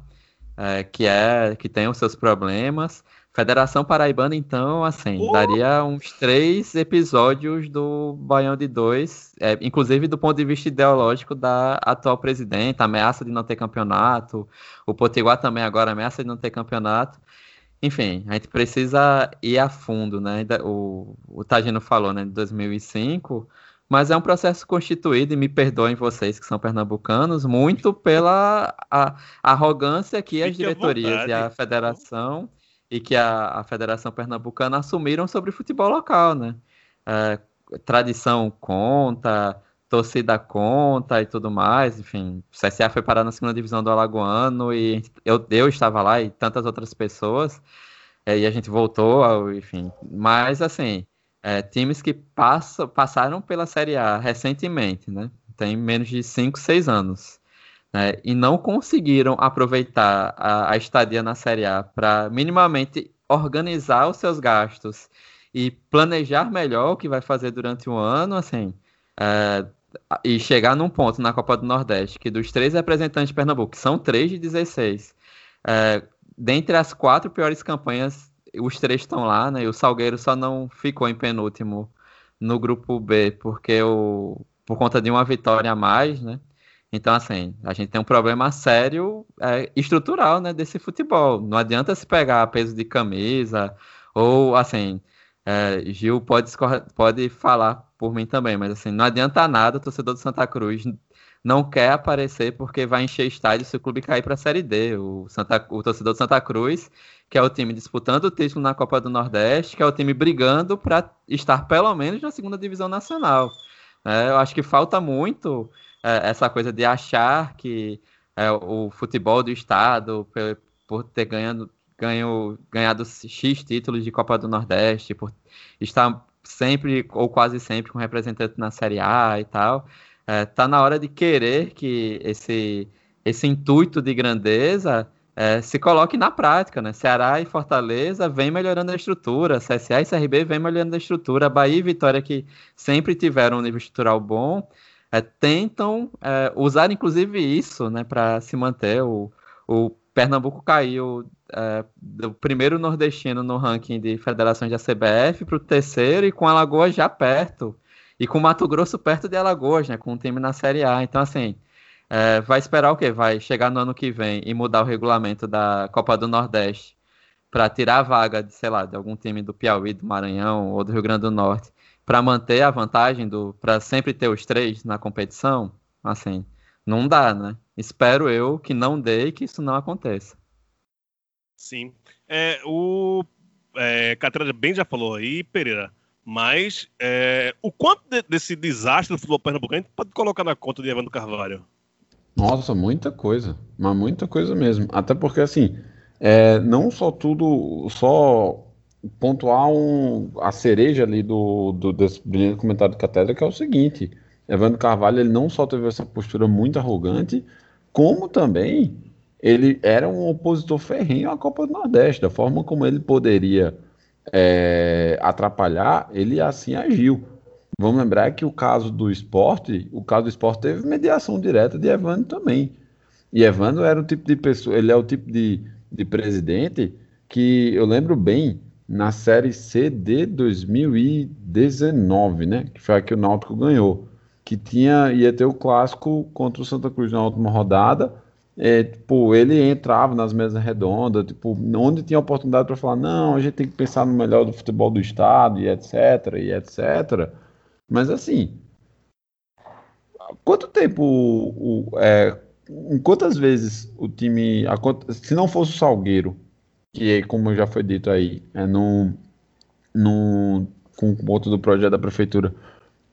é, que é que tem os seus problemas. Federação Paraibana, então, assim, Oh! daria uns três episódios do Baião de Dois, é, inclusive do ponto de vista ideológico da atual presidenta, ameaça de não ter campeonato, o Potiguar também agora ameaça de não ter campeonato. Enfim, a gente precisa ir a fundo, né? O, o Tagino falou, né, de 2005, mas é um processo constituído, e me perdoem vocês que são pernambucanos, muito pela a- arrogância que as Fique à diretorias e a vontade. federação e que a, a Federação Pernambucana assumiram sobre o futebol local, né? É, tradição conta, torcida conta e tudo mais, enfim, o CSA foi parar na segunda divisão do Alagoano e eu, eu estava lá e tantas outras pessoas, é, e a gente voltou, ao, enfim, mas assim, é, times que passam, passaram pela Série A recentemente, né? Tem menos de 5, 6 anos né, e não conseguiram aproveitar a, a estadia na Série A para minimamente organizar os seus gastos e planejar melhor o que vai fazer durante o ano, assim, é, e chegar num ponto na Copa do Nordeste que dos três representantes de Pernambuco, que são três de 16, é, dentre as quatro piores campanhas, os três estão lá, né, e o Salgueiro só não ficou em penúltimo no grupo B, porque o, por conta de uma vitória a mais, né, então, assim, a gente tem um problema sério é, estrutural, né, desse futebol. Não adianta se pegar peso de camisa, ou, assim, é, Gil pode, pode falar por mim também, mas, assim, não adianta nada o torcedor do Santa Cruz não quer aparecer porque vai encher estádio se o clube cair para a Série D. O, Santa, o torcedor do Santa Cruz, que é o time disputando o título na Copa do Nordeste, que é o time brigando para estar pelo menos na segunda divisão nacional. É, eu acho que falta muito é, essa coisa de achar que é, o futebol do estado, pe- por ter ganhando, ganho, ganhado X títulos de Copa do Nordeste, por estar sempre ou quase sempre com representante na Série A e tal, é, tá na hora de querer que esse, esse intuito de grandeza é, se coloque na prática, né? Ceará e Fortaleza vem melhorando a estrutura, CSA e CRB vem melhorando a estrutura, Bahia e Vitória que sempre tiveram um nível estrutural bom, é, tentam é, usar inclusive isso né, para se manter. O, o Pernambuco caiu é, do primeiro nordestino no ranking de federações da CBF para o terceiro e com Alagoas já perto. E com Mato Grosso perto de Alagoas, né, com um time na Série A. Então, assim, é, vai esperar o quê? Vai chegar no ano que vem e mudar o regulamento da Copa do Nordeste para tirar a vaga de, sei lá, de algum time do Piauí, do Maranhão ou do Rio Grande do Norte para manter a vantagem do para sempre ter os três na competição, assim, não dá, né? Espero eu que não dê e que isso não aconteça. Sim. É, o é, Catarina bem já falou aí, Pereira, mas é, o quanto de- desse desastre do futebol pernambucano a gente pode colocar na conta de Evandro Carvalho? Nossa, muita coisa, mas muita coisa mesmo. Até porque, assim, é, não só tudo, só pontuar um, a cereja ali do, do desse brilhante comentário do Catedra, que é o seguinte: Evandro Carvalho ele não só teve essa postura muito arrogante, como também ele era um opositor ferrenho à Copa do Nordeste. Da forma como ele poderia é, atrapalhar, ele assim agiu. Vamos lembrar que o caso do esporte, o caso do esporte teve mediação direta de Evandro também. E Evandro era o tipo de pessoa, ele é o tipo de, de presidente que eu lembro bem na Série C de 2019, né? Que foi a que o Náutico ganhou. Que tinha, ia ter o clássico contra o Santa Cruz na última rodada. É, tipo, ele entrava nas mesas redondas, tipo, onde tinha oportunidade para falar, não, a gente tem que pensar no melhor do futebol do estado, e etc, e etc. Mas assim, quanto tempo o, o- é, quantas vezes o time, se não fosse o Salgueiro, que como já foi dito aí, é no, no com o outro do projeto da prefeitura,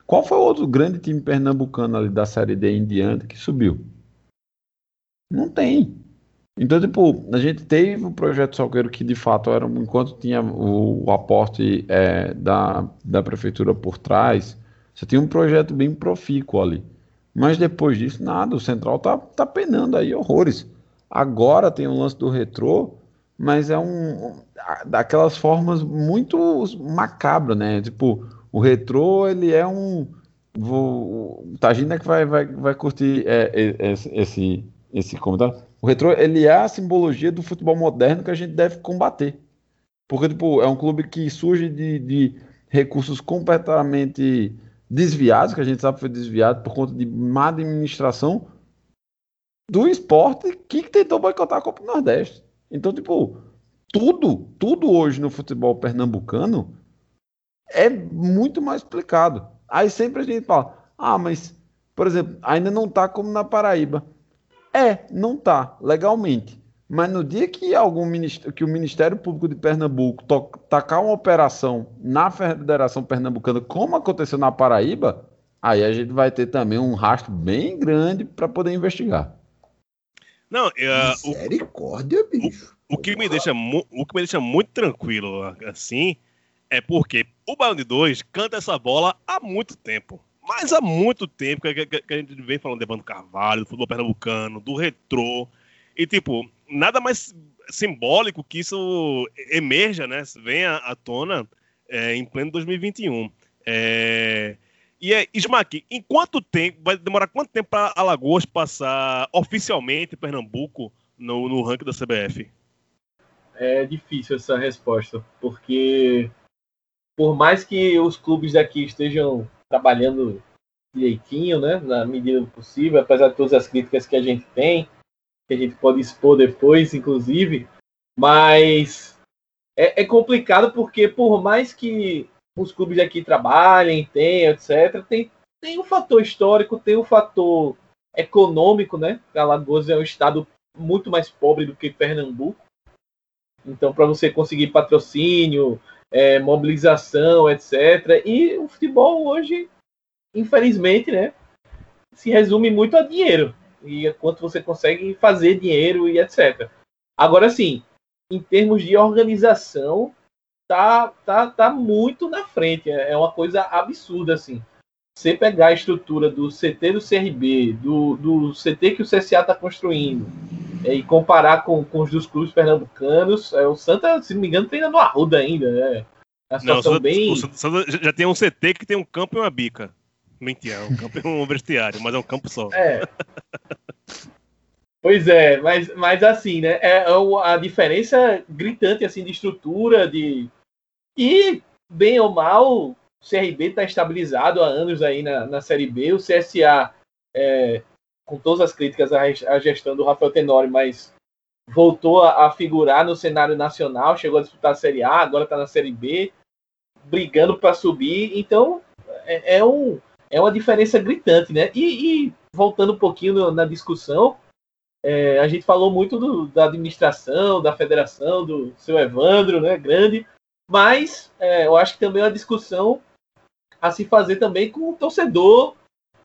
qual foi o outro grande time pernambucano ali da Série D em diante que subiu? Não tem. Então, tipo, a gente teve o projeto Salgueiro que de fato era, enquanto tinha o, o aporte é, da, da prefeitura por trás, você tinha um projeto bem profícuo ali. Mas depois disso, nada. O Central tá, tá penando aí horrores. Agora tem o lance do retrô, mas é um daquelas formas muito macabras, né? Tipo, o retrô ele é um vou o Tagina que vai, vai, vai curtir é, é, esse esse comentário. O retrô ele é a simbologia do futebol moderno que a gente deve combater. Porque tipo, é um clube que surge de, de recursos completamente desviados, que a gente sabe foi desviado por conta de má administração do esporte que tentou boicotar a Copa do Nordeste. Então, tipo, tudo, tudo hoje no futebol pernambucano é muito mais explicado. Aí sempre a gente fala, ah, mas, por exemplo, ainda não tá como na Paraíba. É, não tá, legalmente. Mas no dia que algum que o Ministério Público de Pernambuco tacar uma operação na Federação Pernambucana, como aconteceu na Paraíba, aí a gente vai ter também um rastro bem grande para poder investigar. Não, uh, Misericórdia, bicho. O, o, que me deixa o que me deixa muito tranquilo assim é porque o Baião de 2 canta essa bola há muito tempo. Mas há muito tempo que, que, que a gente vem falando de Evandro Carvalho, do futebol pernambucano, do retrô. E, tipo, nada mais simbólico que isso emerja, né? Venha à tona é, em pleno 2021. É... E é, Smack, em quanto tempo, vai demorar quanto tempo para Alagoas passar oficialmente Pernambuco no, no ranking da CBF? É difícil essa resposta, porque por mais que os clubes daqui estejam trabalhando direitinho, né, na medida do possível, apesar de todas as críticas que a gente tem, que a gente pode expor depois, inclusive, mas é, é complicado porque por mais que os clubes aqui trabalhem, tenham, etc., tem, tem um fator histórico, tem um fator econômico, né? Alagoas é um estado muito mais pobre do que Pernambuco. Então, para você conseguir patrocínio, é, mobilização, etc. E o futebol hoje, infelizmente, né, se resume muito a dinheiro e quanto você consegue fazer dinheiro e etc. Agora sim, em termos de organização, tá, tá, tá muito na frente. É, é uma coisa absurda, assim. Você pegar a estrutura do CT do CRB, do, do CT que o CSA está construindo, e comparar com, com os dos clubes pernambucanos, é, o Santa, se não me engano, treina no Arruda ainda, né? A situação não, o Santa, bem... o Santa já tem um CT que tem um campo e uma bica. Mentira, é um campo e um vestiário, mas é um campo só. É. Pois é, mas, mas assim, né? É, é a diferença gritante assim de estrutura, de e bem ou mal, o CRB está estabilizado há anos aí na, na Série B. O CSA, é, com todas as críticas à, gestão do Rafael Tenori, mas voltou a, figurar no cenário nacional, chegou a disputar a Série A, agora está na Série B, brigando para subir. Então é, é, um, é uma diferença gritante, né? E, e voltando um pouquinho na discussão, é, a gente falou muito do, da administração, da federação, do seu Evandro, né? Grande, mas é, eu acho que também é uma discussão a se fazer também com o torcedor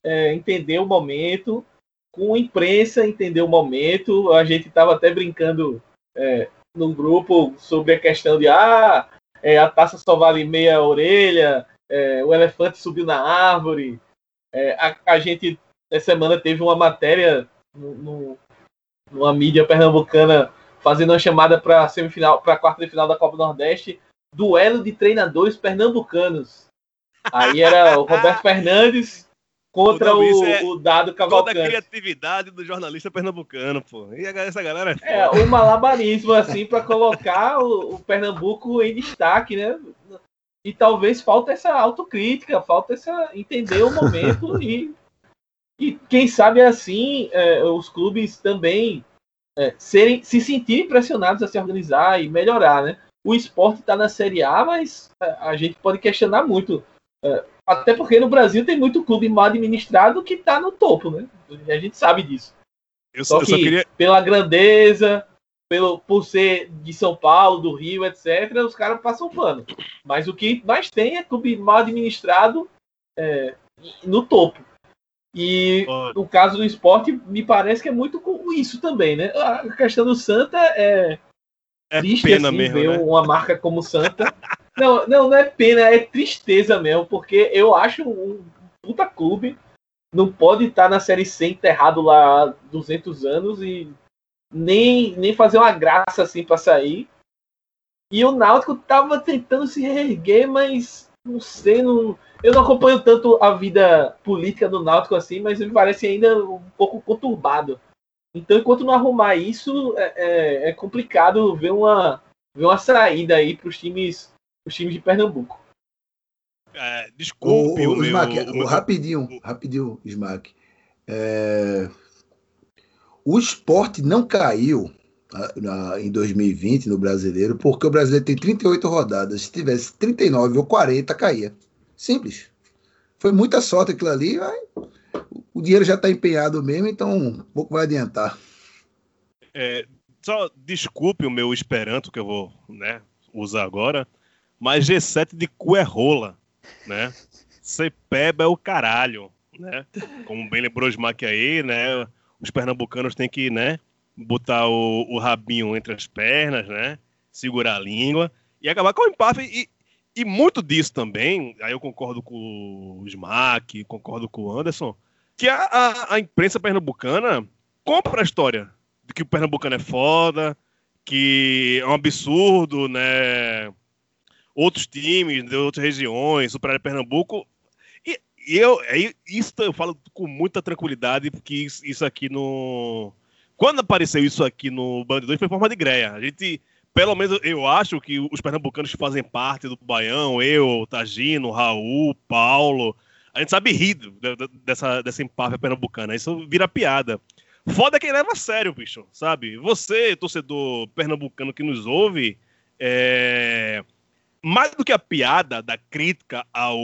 é, entender o momento, com a imprensa entender o momento. A gente estava até brincando é, no grupo sobre a questão de ah, é, a taça só vale meia orelha, é, o elefante subiu na árvore. É, a, a, gente, essa semana, teve uma matéria no, no, numa mídia pernambucana fazendo uma chamada para semifinal, para a quarta de final da Copa Nordeste, duelo de treinadores pernambucanos. Aí era o Roberto Fernandes contra o, o, é o Dado Cavalcante. Toda a criatividade do jornalista pernambucano, pô. E essa galera é, é o malabarismo, assim, para colocar o, o, Pernambuco em destaque, né? E talvez falta essa autocrítica, falta essa entender o momento e, e quem sabe assim é, os clubes também é, serem, se sentirem pressionados a se organizar e melhorar, né? O esporte está na Série A, mas é, a gente pode questionar muito. Até porque no Brasil tem muito clube mal administrado que está no topo, né? A gente sabe disso. Eu só, que, só queria... pela grandeza, pelo, por ser de São Paulo, do Rio, etc., os caras passam pano. Mas o que mais tem é clube mal administrado é, no topo. E no caso do esporte, me parece que é muito com isso também, né? A questão do Santa é, é triste pena assim, mesmo, ver né? uma marca como Santa. não, não, não é pena, é tristeza mesmo, porque eu acho um puta clube não pode estar na Série C enterrado lá há 200 anos e nem, nem fazer uma graça assim para sair. E o Náutico tava tentando se reerguer, mas não sei, não, eu não acompanho tanto a vida política do Náutico assim, mas me parece ainda um pouco conturbado. Então, enquanto não arrumar isso, é, é, é complicado ver uma, ver uma saída aí para os times, os times de Pernambuco. É, desculpe o, o, o, meu. Smack, o meu- rapidinho, rapidinho, Smack. É, O esporte não caiu ah, na- em 2020 no brasileiro, porque o brasileiro tem 38 rodadas. Se tivesse 39 ou 40, caía. Simples. Foi muita sorte aquilo ali. o dinheiro já está empenhado mesmo, então pouco vai adiantar. É, só desculpe o meu esperanto que eu vou né, usar agora, mas G7 de cu é rola, né? Cepeba é o caralho, né? Como bem lembrou o Smack aí, né? Os pernambucanos têm que, né? Botar o, o rabinho entre as pernas, né? Segurar a língua e acabar com o empate. E, e muito disso também, aí eu concordo com o Smack, concordo com o Anderson, que a, a, a imprensa pernambucana compra a história de que o Pernambucano é foda, que é um absurdo, né? Outros times de outras regiões, superar Pernambuco. E, eu, é, isso eu falo com muita tranquilidade, porque isso, aqui no. Quando apareceu isso aqui no Band 2 foi forma de greia. A gente, pelo menos eu acho que os pernambucanos que fazem parte do Baião, eu, Tagino, Raul, Paulo, a gente sabe rir dessa, dessa empáfia pernambucana. Isso vira piada. Foda quem leva a sério, bicho, sabe? Você, torcedor pernambucano que nos ouve, é... mais do que a piada da crítica ao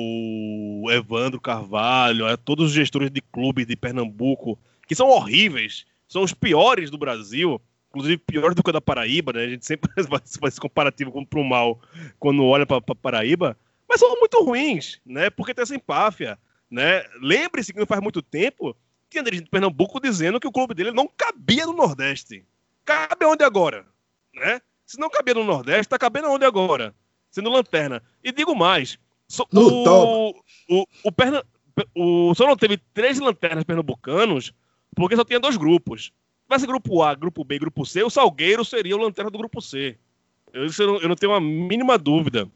Evandro Carvalho, a todos os gestores de clubes de Pernambuco, que são horríveis, são os piores do Brasil, inclusive piores do que o da Paraíba, né? A gente sempre faz esse comparativo com o mal quando olha para Paraíba, mas são muito ruins, né? Porque tem essa empáfia, né? Lembre-se que não faz muito tempo tinha dirigente de Pernambuco dizendo que o clube dele não cabia no Nordeste. Cabe onde agora? Né? Se não cabia no Nordeste, tá cabendo onde agora? Sendo lanterna. E digo mais. so- No o, top. o, o, Perna, o só não teve três lanternas pernambucanos porque só tinha dois grupos. Se tivesse grupo A, grupo B, grupo C, o Salgueiro seria o lanterna do grupo C. Eu, eu, não, eu não tenho a mínima dúvida.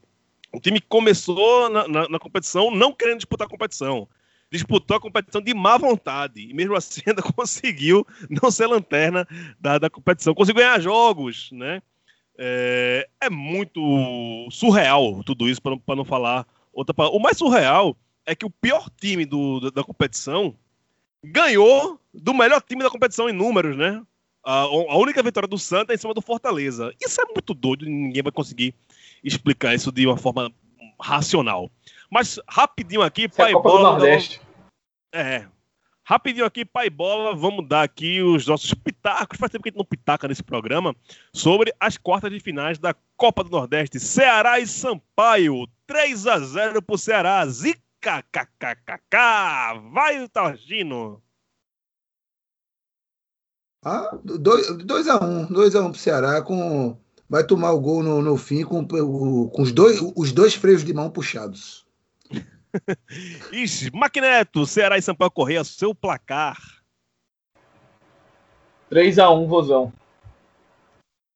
O time começou na, na- na competição não querendo disputar a competição disputou a competição de má vontade e mesmo assim ainda conseguiu não ser lanterna da, da competição, conseguiu ganhar jogos, né? É, é muito surreal tudo isso, para não, falar outra palavra. O mais surreal é que o pior time do, da, da competição ganhou do melhor time da competição em números, né? A, a única vitória do Santa é em cima do Fortaleza. Isso é muito doido, ninguém vai conseguir explicar isso de uma forma racional. Mas rapidinho aqui, Isso é pai do bola. Nordeste. É. Rapidinho aqui, pai bola, vamos dar aqui os nossos pitacos. Faz tempo que a gente não pitaca nesse programa. Sobre as quartas de finais da Copa do Nordeste. Ceará e Sampaio. 3 a 0 pro Ceará. Zica, kkkk. Vai o Targino. Ah, 2x1, um, 2x1 pro Ceará, com, vai tomar o gol no, no fim com, com os, dois, os dois freios de mão puxados. Ixi, Maquineto, Ceará e Sampaio Correia, seu placar. 3x1, Vozão.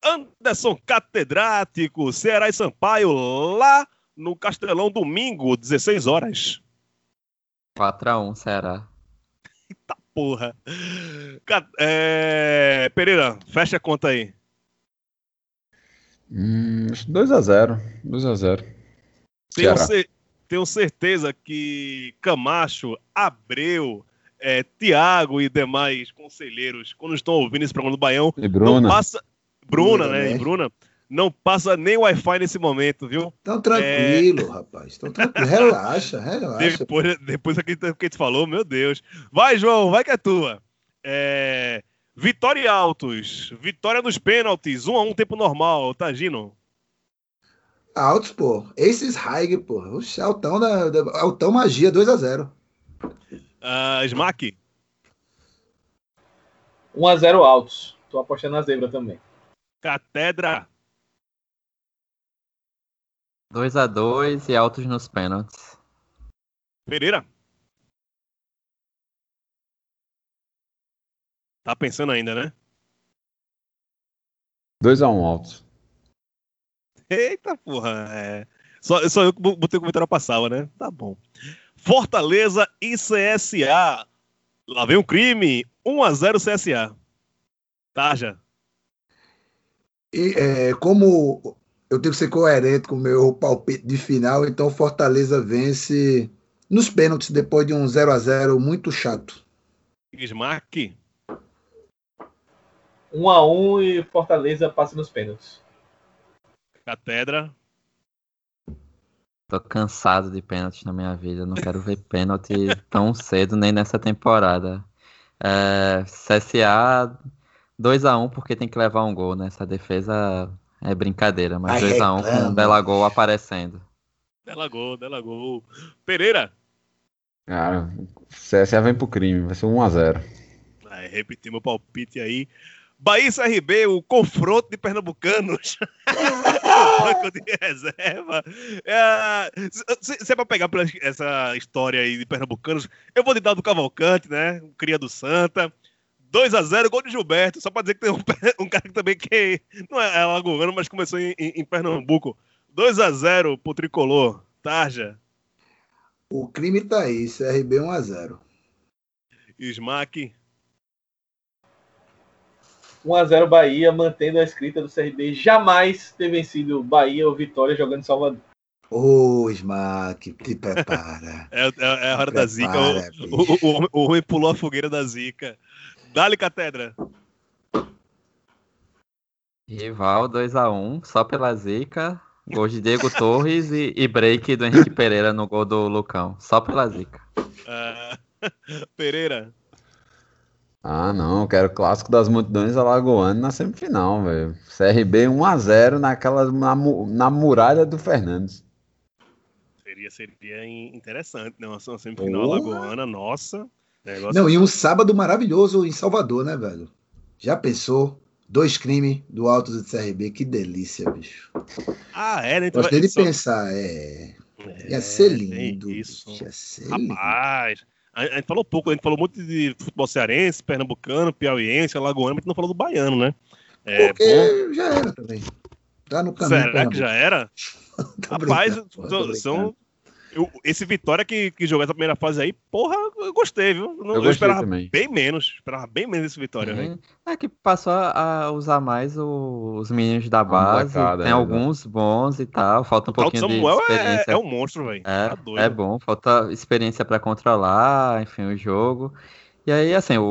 Anderson Catedrático, Ceará e Sampaio, lá no Castelão, domingo, 16 horas. 4x1, Ceará. Eita porra. É, Pereira, fecha a conta aí. Hum, 2x0. 2x0. Tenho, Ceará. cer- tenho certeza que Camacho, Abreu, é, Tiago e demais conselheiros, quando estão ouvindo esse programa do Baião, E não Bruna. passa. Bruna, Bruna, né? né? E Bruna, não passa nem Wi-Fi nesse momento, viu? Tão tranquilo, rapaz. Tão tranquilo. Relaxa, relaxa. Depois, depois daquilo que a gente falou, meu Deus. Vai, João, vai que é tua. É, Vitória e Altos. Vitória nos pênaltis. 1 a 1 tempo normal. Tá, Gino? Altos, pô. Aces High, pô. Oxe, Altão, da, da- Altão Magia, 2x0. Ah, Smack? 1x0 altos. Tô apostando na zebra também. Catedra? 2x2 e altos nos pênaltis. Pereira? Tá pensando ainda, né? 2x1 um, altos. Eita porra, é. Só, só eu que botei o comentário passava, né? Tá bom. Fortaleza e CSA. Lá vem o crime. 1x0 CSA. Tarja. E é, como eu tenho que ser coerente com o meu palpite de final, então Fortaleza vence nos pênaltis depois de um 0 a 0 muito chato. Smack. 1 a 1 e Fortaleza passa nos pênaltis. Catedra. Tô cansado de pênaltis na minha vida. Não quero ver pênalti tão cedo nem nessa temporada. É, CSA 2x1 porque tem que levar um gol, né? Essa defesa é brincadeira, mas 2x1 com o Delagol aparecendo. Delagol, Delagol. Pereira. Cara, CSA vem pro crime, vai ser 1x0. Aí, repetir meu palpite aí. Bahia e CRB, o confronto de pernambucanos. o banco de reserva. É, se, se é pra pegar essa história aí de pernambucanos, eu vou de dar do Cavalcante, né? O cria do Santa. 2 a 0 gol de Gilberto. Só pra dizer que tem um, um cara que também que não é alagoano, mas começou em, em, em Pernambuco. 2 a 0 pro Tricolor. Tarja. O crime tá aí, CRB 1 a 0 Smack. 1x0 Bahia, mantendo a escrita do CRB jamais ter vencido Bahia ou Vitória jogando em Salvador. Ô, oh, Smack, te prepara. é, é, é, a hora da zica. O, o, o, o, ruim pulou a fogueira da zica. Dali, Catedra. Rival 2x1, só pela zica. Gol de Diego Torres e, e, break do Henrique Pereira no gol do Lucão. Só pela zica. Uh, Pereira. Ah, não, eu quero o clássico das multidões alagoano na semifinal, velho. CRB 1x0 naquela, na, na muralha do Fernandes. Seria, seria interessante, né? Uma semifinal oh. alagoana, nossa. Não, e um sábado maravilhoso em Salvador, né, velho? Já pensou? Dois crimes do Alto do CRB, que delícia, bicho. Ah, é, né? Então, Gostei de só... pensar, é... é. Ia ser lindo. Isso. Ia ser Rapaz. Lindo. A gente falou pouco, a gente falou muito de futebol cearense, pernambucano, piauiense, alagoano, mas a gente não falou do baiano, né? É, Porque bom... já era também. Tá no caminho. Será que já era? Rapaz, são, eu, esse Vitória que, que jogou essa primeira fase aí, porra, eu gostei, viu? Não, eu, eu esperava também. bem menos. Esperava bem menos esse Vitória, uhum. É que passou a usar mais os meninos da base. Tem é, alguns né? bons e tal. Falta um pouquinho de é- experiência. É, é um monstro, velho. É, tá é bom. Falta experiência para controlar, enfim, o jogo. E aí, assim, o,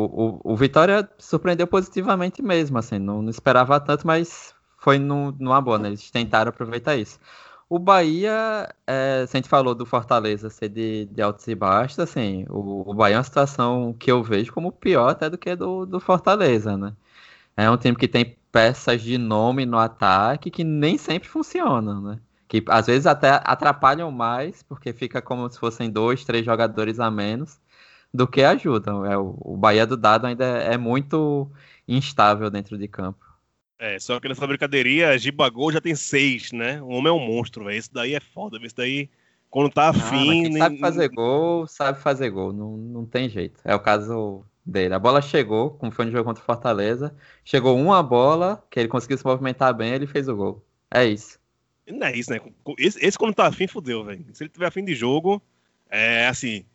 o, o, Vitória surpreendeu positivamente mesmo, assim, não, não esperava tanto, mas foi no, numa boa, né? Eles tentaram aproveitar isso. O Bahia, é, se a gente falou do Fortaleza ser de, de altos e baixos, assim, o, o Bahia é uma situação que eu vejo como pior até do que do, do Fortaleza, né? É um time que tem peças de nome no ataque que nem sempre funcionam, né? Que às vezes até atrapalham mais, porque fica como se fossem dois, três jogadores a menos, do que ajudam. É, o, o Bahia do Dado ainda é, é muito instável dentro de campo. É, só que nessa brincadeirinha, Gibagol já tem seis, né? O homem é um monstro, velho. Esse daí é foda, esse daí, quando tá ah, afim. nem... Sabe fazer gol, sabe fazer gol, não, não tem jeito. É o caso dele. A bola chegou, como foi no jogo contra o Fortaleza, chegou uma bola, que ele conseguiu se movimentar bem, ele fez o gol. É isso. Não é isso, né? Esse, esse quando tá afim, fudeu, velho. Se ele tiver afim de jogo, é assim.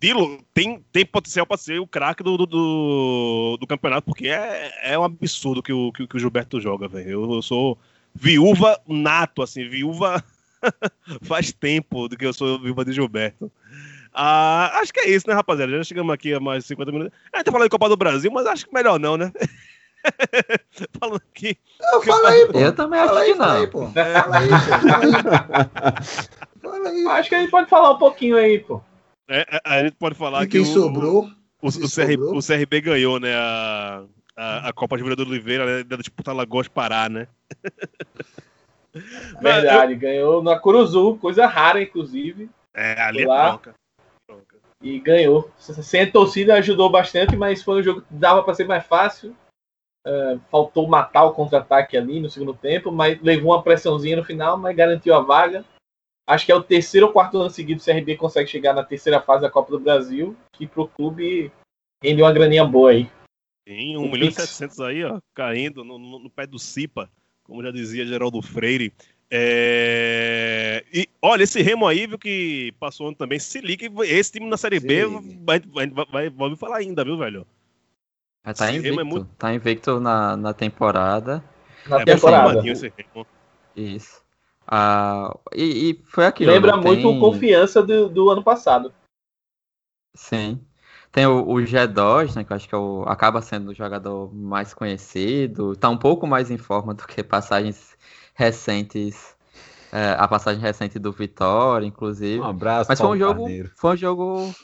Dilo tem, tem potencial para ser o craque do, do, do, campeonato, porque é, é um absurdo que o, que, que o Gilberto joga, velho. Eu, eu, sou viúva nato, assim, viúva faz tempo do que eu sou viúva de Gilberto. Ah, acho que é isso, né, rapaziada? Já chegamos aqui a mais de 50 minutos. A gente tá falando de Copa do Brasil, mas acho que melhor não, né? falando aqui. Eu, fala aí, pô. Eu também acho fala que não. Aí, pô. Fala aí, fala aí. Acho que a gente pode falar um pouquinho aí, pô. É, a gente pode falar e que. Quem sobrou? O, o, CRB, o, CRB, ganhou, né? A, a, a Copa de Vereador Oliveira, né, da disputa Lagoas Pará, né? Verdade, eu... ganhou na Curuzu, coisa rara, inclusive. É, ali é lá, bronca. E ganhou. Sem a torcida ajudou bastante, mas foi um jogo que dava para ser mais fácil. Uh, faltou matar o contra-ataque ali no segundo tempo, mas levou uma pressãozinha no final, mas garantiu a vaga. Acho que é o terceiro ou quarto ano seguido o CRB consegue chegar na terceira fase da Copa do Brasil, que pro clube rendeu uma graninha boa aí. Sim, 1 milhão e 700 aí, ó, caindo no, no, no, pé do Cipa, como já dizia Geraldo Freire. É... E olha, esse Remo aí, viu, que passou ano também, se liga, esse time na Série B vai, vai, vai, vai falar ainda, viu, velho? É, tá invicto, é muito... tá invicto na, na temporada. Na é, temporada. Isso. Ah, e, e, foi aquilo. Lembra muito tem... confiança do, do ano passado. Sim. Tem o, o G2, né, que eu acho que é o, acaba sendo o jogador mais conhecido, tá um pouco mais em forma do que passagens recentes, é, a passagem recente do Vitória, inclusive. Um abraço, Mas foi um jogo, foi um jogo,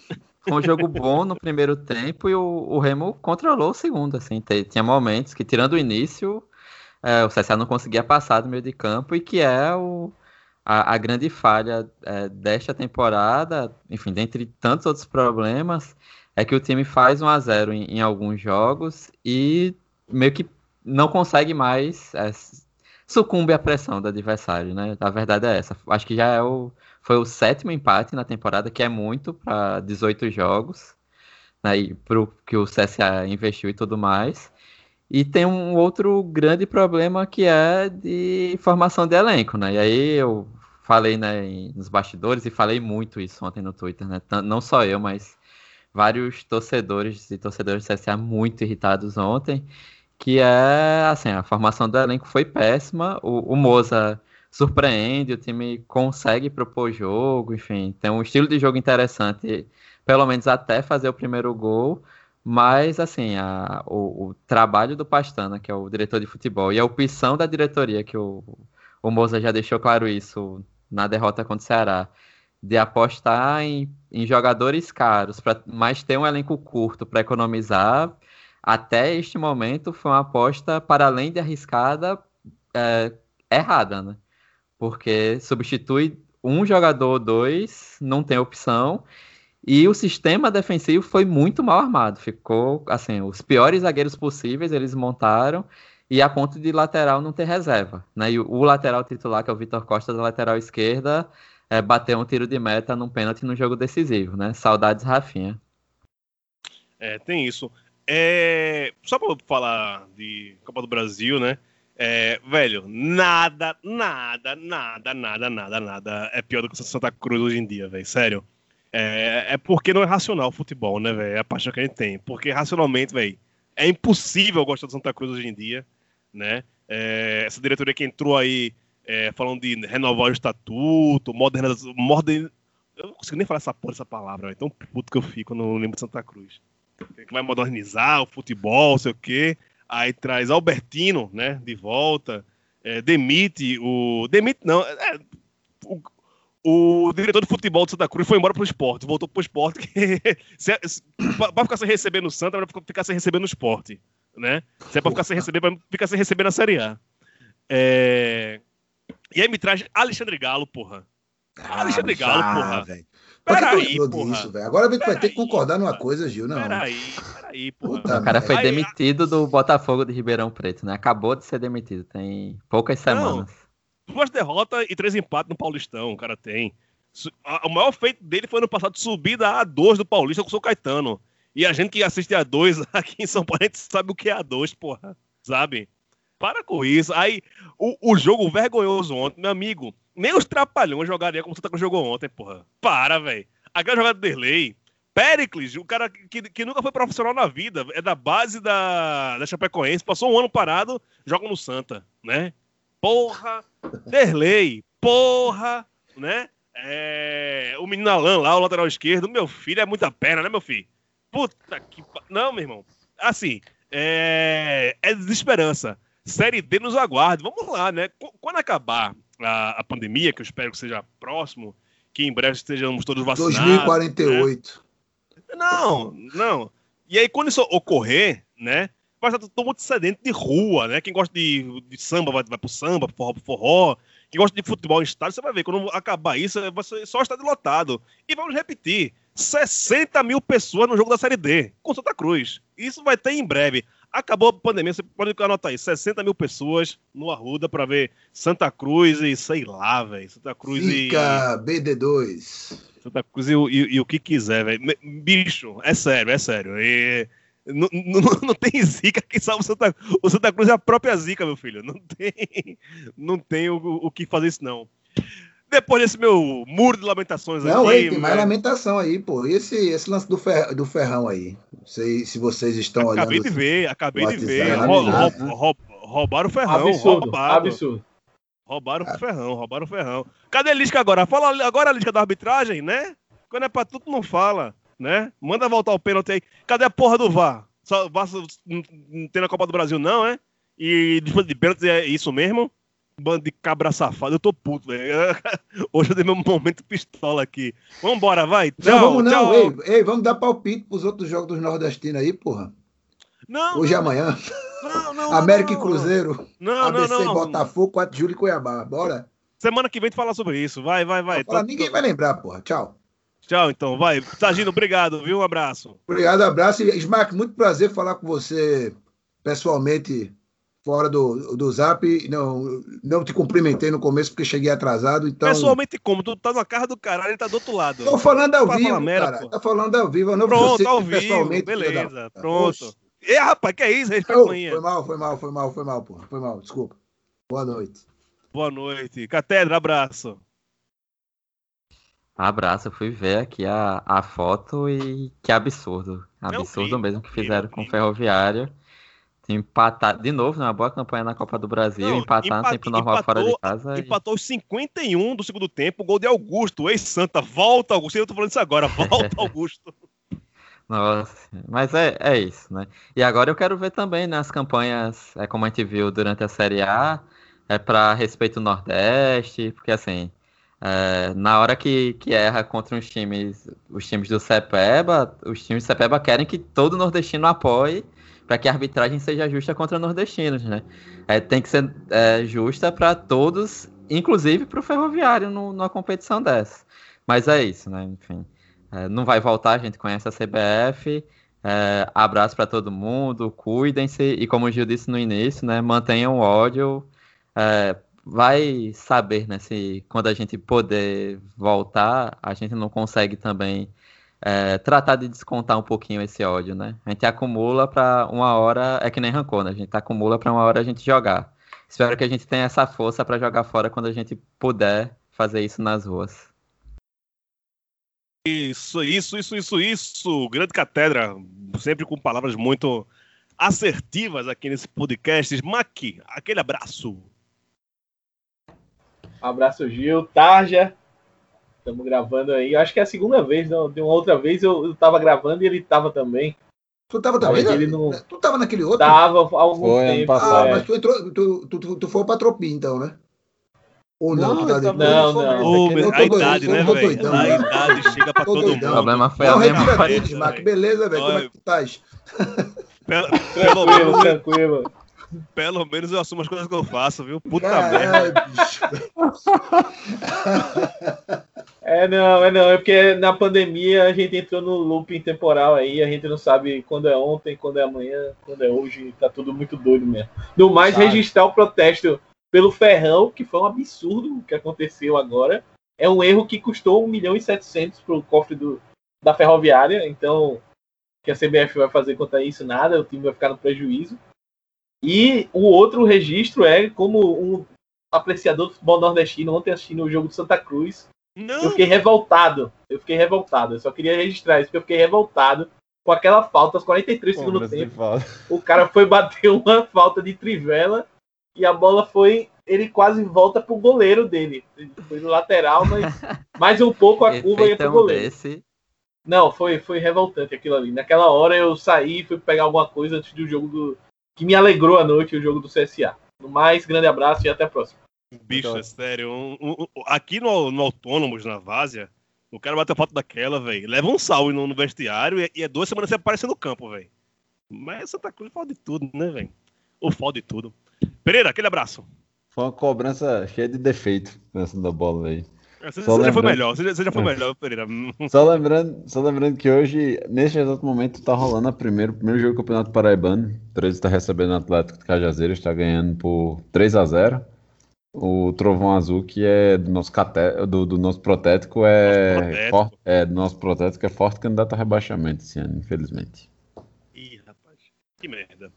foi um jogo bom no primeiro tempo e o, o Remo controlou o segundo, assim, tinha momentos que tirando o início, é, o CSA não conseguia passar do meio de campo e que é o a, a grande falha é, desta temporada, enfim, dentre tantos outros problemas, é que o time faz 1 a 0 em, em alguns jogos e meio que não consegue mais é, sucumbe à pressão do adversário, né? A verdade é essa. Acho que já é o, foi o sétimo empate na temporada, que é muito para 18 jogos, né? E pro que o CSA investiu e tudo mais. E tem um outro grande problema que é de formação de elenco, né? E aí eu falei né, nos bastidores e falei muito isso ontem no Twitter, né? Não só eu, mas vários torcedores e torcedores do CSA muito irritados ontem, que é, assim, a formação do elenco foi péssima, o, o Moza surpreende, o time consegue propor jogo, enfim, tem um estilo de jogo interessante, pelo menos até fazer o primeiro gol, mas, assim, a, o, o, trabalho do Pastana, que é o diretor de futebol, e a opção da diretoria, que o, o Moza já deixou claro isso na derrota contra o Ceará, de apostar em, em jogadores caros, para mais ter um elenco curto para economizar, até este momento foi uma aposta, para além de arriscada, é, errada, né? Porque substitui um jogador ou dois, não tem opção. E o sistema defensivo foi muito mal armado. Ficou, assim, os piores zagueiros possíveis eles montaram e a ponto de lateral não ter reserva. Né? E o, lateral titular, que é o Vitor Costa, da lateral esquerda, é, bateu um tiro de meta num pênalti no jogo decisivo, né? Saudades Rafinha. É, tem isso. É, só para falar de Copa do Brasil, né? É, velho, nada, nada, nada, nada, nada, nada é pior do que o Santa Cruz hoje em dia, velho. Sério. É, é, porque não é racional o futebol, né, velho? É a paixão que a gente tem. Porque racionalmente, velho, é impossível gostar do Santa Cruz hoje em dia, né? É, essa diretoria que entrou aí é, falando de renovar o estatuto, modernização. Modern... Eu não consigo nem falar essa porra, essa palavra, é tão puto que eu fico no lembro de Santa Cruz. Que vai modernizar o futebol, sei o quê. Aí traz Albertino, né, de volta. É, demite o. Demite não. É, o diretor de futebol de Santa Cruz foi embora pro esporte, voltou pro esporte, que se, se, pra, ficar sem receber no Santa, vai ficar sem receber no esporte, né? Se é pra ficar sem receber, vai ficar sem receber na Série A. É... E aí me traz Alexandre Galo, porra. Ah, Alexandre Galo, já, porra. Véio. Peraí, porra. Disso, Agora a gente vai ter que concordar numa coisa, Gil, não. Peraí, peraí, porra. Puta o cara foi aí, demitido do Botafogo de Ribeirão Preto, né? Acabou de ser demitido, tem poucas semanas. Duas derrotas e três empates no Paulistão, o cara tem. O maior feito dele foi no passado subir da A2 do Paulista com o São Caetano. E a gente que assiste a A2 aqui em São Paulo, a gente sabe o que é A2, porra. Sabe? Para com isso. Aí, o, o jogo vergonhoso ontem, meu amigo, nem os trapalhões jogariam como o Santa Cruz jogou ontem, porra. Para, velho. Aquela jogada do Derlei, Pericles, o cara que, que nunca foi profissional na vida, é da base da, da Chapecoense, passou um ano parado, joga no Santa, né? Porra, Derlei, porra, né? É, o menino Alan lá, o lateral esquerdo, meu filho, é muita perna, né, meu filho? Puta que. Não, meu irmão. Assim, é, é desesperança. Série D nos aguarde. Vamos lá, né? Quando acabar a, a, pandemia, que eu espero que seja próximo, que em breve estejamos todos vacinados. 2048. Né? Não, não. E aí, quando isso ocorrer, né? Vai estar todo mundo sedento de rua, né? Quem gosta de, de samba vai, vai pro samba, pro forró, pro forró. Quem gosta de futebol em estádio, você vai ver. Quando acabar isso, ser só estádio lotado. E vamos repetir: 60 mil pessoas no jogo da Série D, com Santa Cruz. Isso vai ter em breve. Acabou a pandemia, você pode anotar aí, 60 mil pessoas no Arruda para ver Santa Cruz e sei lá, velho. Santa Cruz Fica e. BD2. Santa Cruz e, e, e o que quiser, velho. Bicho, é sério, é sério. E Não, não, não tem zica, quem salva o Santa, o Santa Cruz é a própria zica, meu filho. Não tem, não tem o, o que fazer isso, não. Depois desse meu muro de lamentações Não, aqui. ei, tem mais lamentação aí, pô. E esse, esse lance do, fer, do ferrão aí? Não sei se vocês estão olhando. Acabei de ver, acabei de ver. Rou- né? rou- rou- roubaram o ferrão. Absurdo, roubaram, absurdo. Roubaram o ferrão, roubaram o ferrão. Cadê a Lisca agora? Fala agora a Lisca da arbitragem, né? Quando é pra tudo, não fala, né? Manda voltar o pênalti aí. Cadê a porra do VAR? Só, VAR não, tem na Copa do Brasil, não, é? E disputa de pênalti é isso mesmo? Bando de cabra safado. Eu tô puto, velho. Hoje eu dei meu momento pistola aqui. Vambora, vai. Tchau, Não, vamos não. Ei, ei, vamos dar palpite pros outros jogos dos nordestinos aí, porra. Não, Hoje e não, amanhã. não, não, América não, e Cruzeiro. Não, não, ABC não. e não. Botafogo, 4 de julho e Cuiabá. Bora. Semana que vem tu fala sobre isso. Vai, vai, vai. Fala, Tô- ninguém vai lembrar, porra. Tchau. Tchau, então. Vai. Sagino, obrigado, viu? Um abraço. Obrigado, abraço. E, Smack, muito prazer falar com você pessoalmente fora do, do zap. Não, não te cumprimentei no começo porque cheguei atrasado. Então, Pessoalmente, como? Tu tá na casa do caralho, ele tá do outro lado. tô falando ao vivo, merda, cara. pô. Tá falando ao vivo. Eu não Pronto, você ao vivo. Beleza, pronto. E rapaz, que é isso? Oh, foi mal, foi mal, foi mal, foi mal, porra. Foi mal, desculpa. Boa noite. Boa noite. Catedra, abraço. Abraço, eu fui ver aqui a, a foto e que absurdo. Eu Absurdo mesmo que fizeram com o vi. Ferroviário. Empatar, de novo, né, uma boa campanha na Copa do Brasil, Não, empatar no empate- tempo normal fora de empatou- casa. e- Empatou os 51 do segundo tempo, gol de Augusto, ex-Santa. Volta, Augusto. Eu tô falando isso agora. Volta, Augusto. Nossa, mas é, é isso, né? E agora eu quero ver também nas campanhas, é como a gente viu durante a Série A, é para respeito ao Nordeste, porque assim, é, na hora que, que erra contra os times, os times do Cepeba, os times do Cepeba querem que todo nordestino apoie para que a arbitragem seja justa contra nordestinos, né? É, tem que ser é, justa para todos, inclusive para o Ferroviário no- numa competição dessa. Mas é isso, né? Enfim. É, não vai voltar, a gente conhece a CBF. É, abraço para todo mundo, cuidem-se e como o Gil disse no início, né, mantenham o ódio. É, vai saber, né, se quando a gente poder voltar, a gente não consegue também é, tratar de descontar um pouquinho esse ódio, né? A gente acumula para uma hora, é que nem rancor, né? A gente acumula para uma hora a gente jogar. Espero que a gente tenha essa força para jogar fora quando a gente puder fazer isso nas ruas. Isso, isso, isso, isso, isso. Grande catedra, sempre com palavras muito assertivas aqui nesse podcast. Smack, aquele abraço. Um abraço, Gil. Tarja. Estamos gravando aí. Acho que é a segunda vez. Não, de uma outra vez eu, eu tava gravando e ele tava também. Tu tava também? Mas ele não- Tu tava naquele outro? Tava há algum Foi, tempo. passado. Ah, é. mas tu entrou, tu, tu, tu, tu foi pra Tropi, então, né? Ou não, Não, tu tá? Não, não. Ô, tô a idade, né, velho? doidão, A né? idade chega pra Tô todo doidão. O mundo. problema foi Não, a tudo, cabeça, Smack. velho. Beleza, velho? Como é que tu estás? Pelo, pelo, Tranquilo, menos, tranquilo. pelo menos eu assumo as coisas que eu faço, viu? Puta merda. Bicho. É, não, é não. É porque na pandemia a gente entrou no looping temporal aí. A gente não sabe quando é ontem, quando é amanhã, quando é hoje. Tá tudo muito doido mesmo. No mais, Sabe. registrar o protesto pelo Ferrão, que foi um absurdo o que aconteceu agora. É um erro que custou 1 milhão e 700 pro cofre do, da Ferroviária. Então, o que a CBF vai fazer contra isso? Nada. O time vai ficar no prejuízo. E o outro registro é como um apreciador do futebol nordestino, ontem assistindo o jogo do Santa Cruz. Eu Não, fiquei revoltado. Eu fiquei revoltado. Eu só queria registrar isso, porque eu fiquei revoltado com aquela falta aos 43 do segundo tempo. O cara foi bater uma falta de trivela e a bola foi. Ele quase volta pro goleiro dele. Ele foi no lateral, mas mais um pouco a curva ia pro Efeitão goleiro. desse, Não, foi, foi revoltante aquilo ali. Naquela hora eu saí e fui pegar alguma coisa antes do jogo do. Que me alegrou a noite, o jogo do CSA. No mais, grande abraço e até a próxima. bicho, é sério. um- um- um- aqui no, no Autônomos, na Várzea, o cara bateu foto daquela, velho. Leva um salve no, no vestiário e, e é duas semanas sem aparecer no campo, velho. Mas Santa Cruz fala de tudo, né, velho? Ou fala de tudo. Pereira, aquele abraço. Foi uma cobrança cheia de defeito nessa da bola aí. Você, Só você já foi melhor, você já, você já foi melhor, Pereira. Só lembrando, só lembrando que hoje, neste exato momento, tá rolando a primeiro, o primeiro jogo do Campeonato Paraibano. O 13 está recebendo o Atlético de Cajazeiras, está ganhando por 3 a 0 O Trovão Azul, que é do nosso, cate... do, do nosso protético, é... Nosso protético. forte- é do nosso protético, é forte candidato a rebaixamento esse ano, infelizmente. Ih, rapaz. Que merda.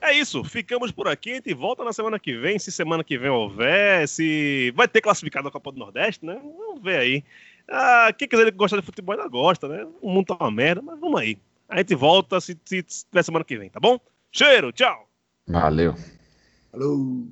É isso, ficamos por aqui. A gente volta na semana que vem, se semana que vem houver, se vai ter classificado a Copa do Nordeste, né? Vamos ver aí. Ah, quem quiser gostar de futebol ainda gosta, né? O mundo tá uma merda, mas vamos aí. A gente volta se, se tiver semana que vem, tá bom? Cheiro, tchau! Valeu. Falou.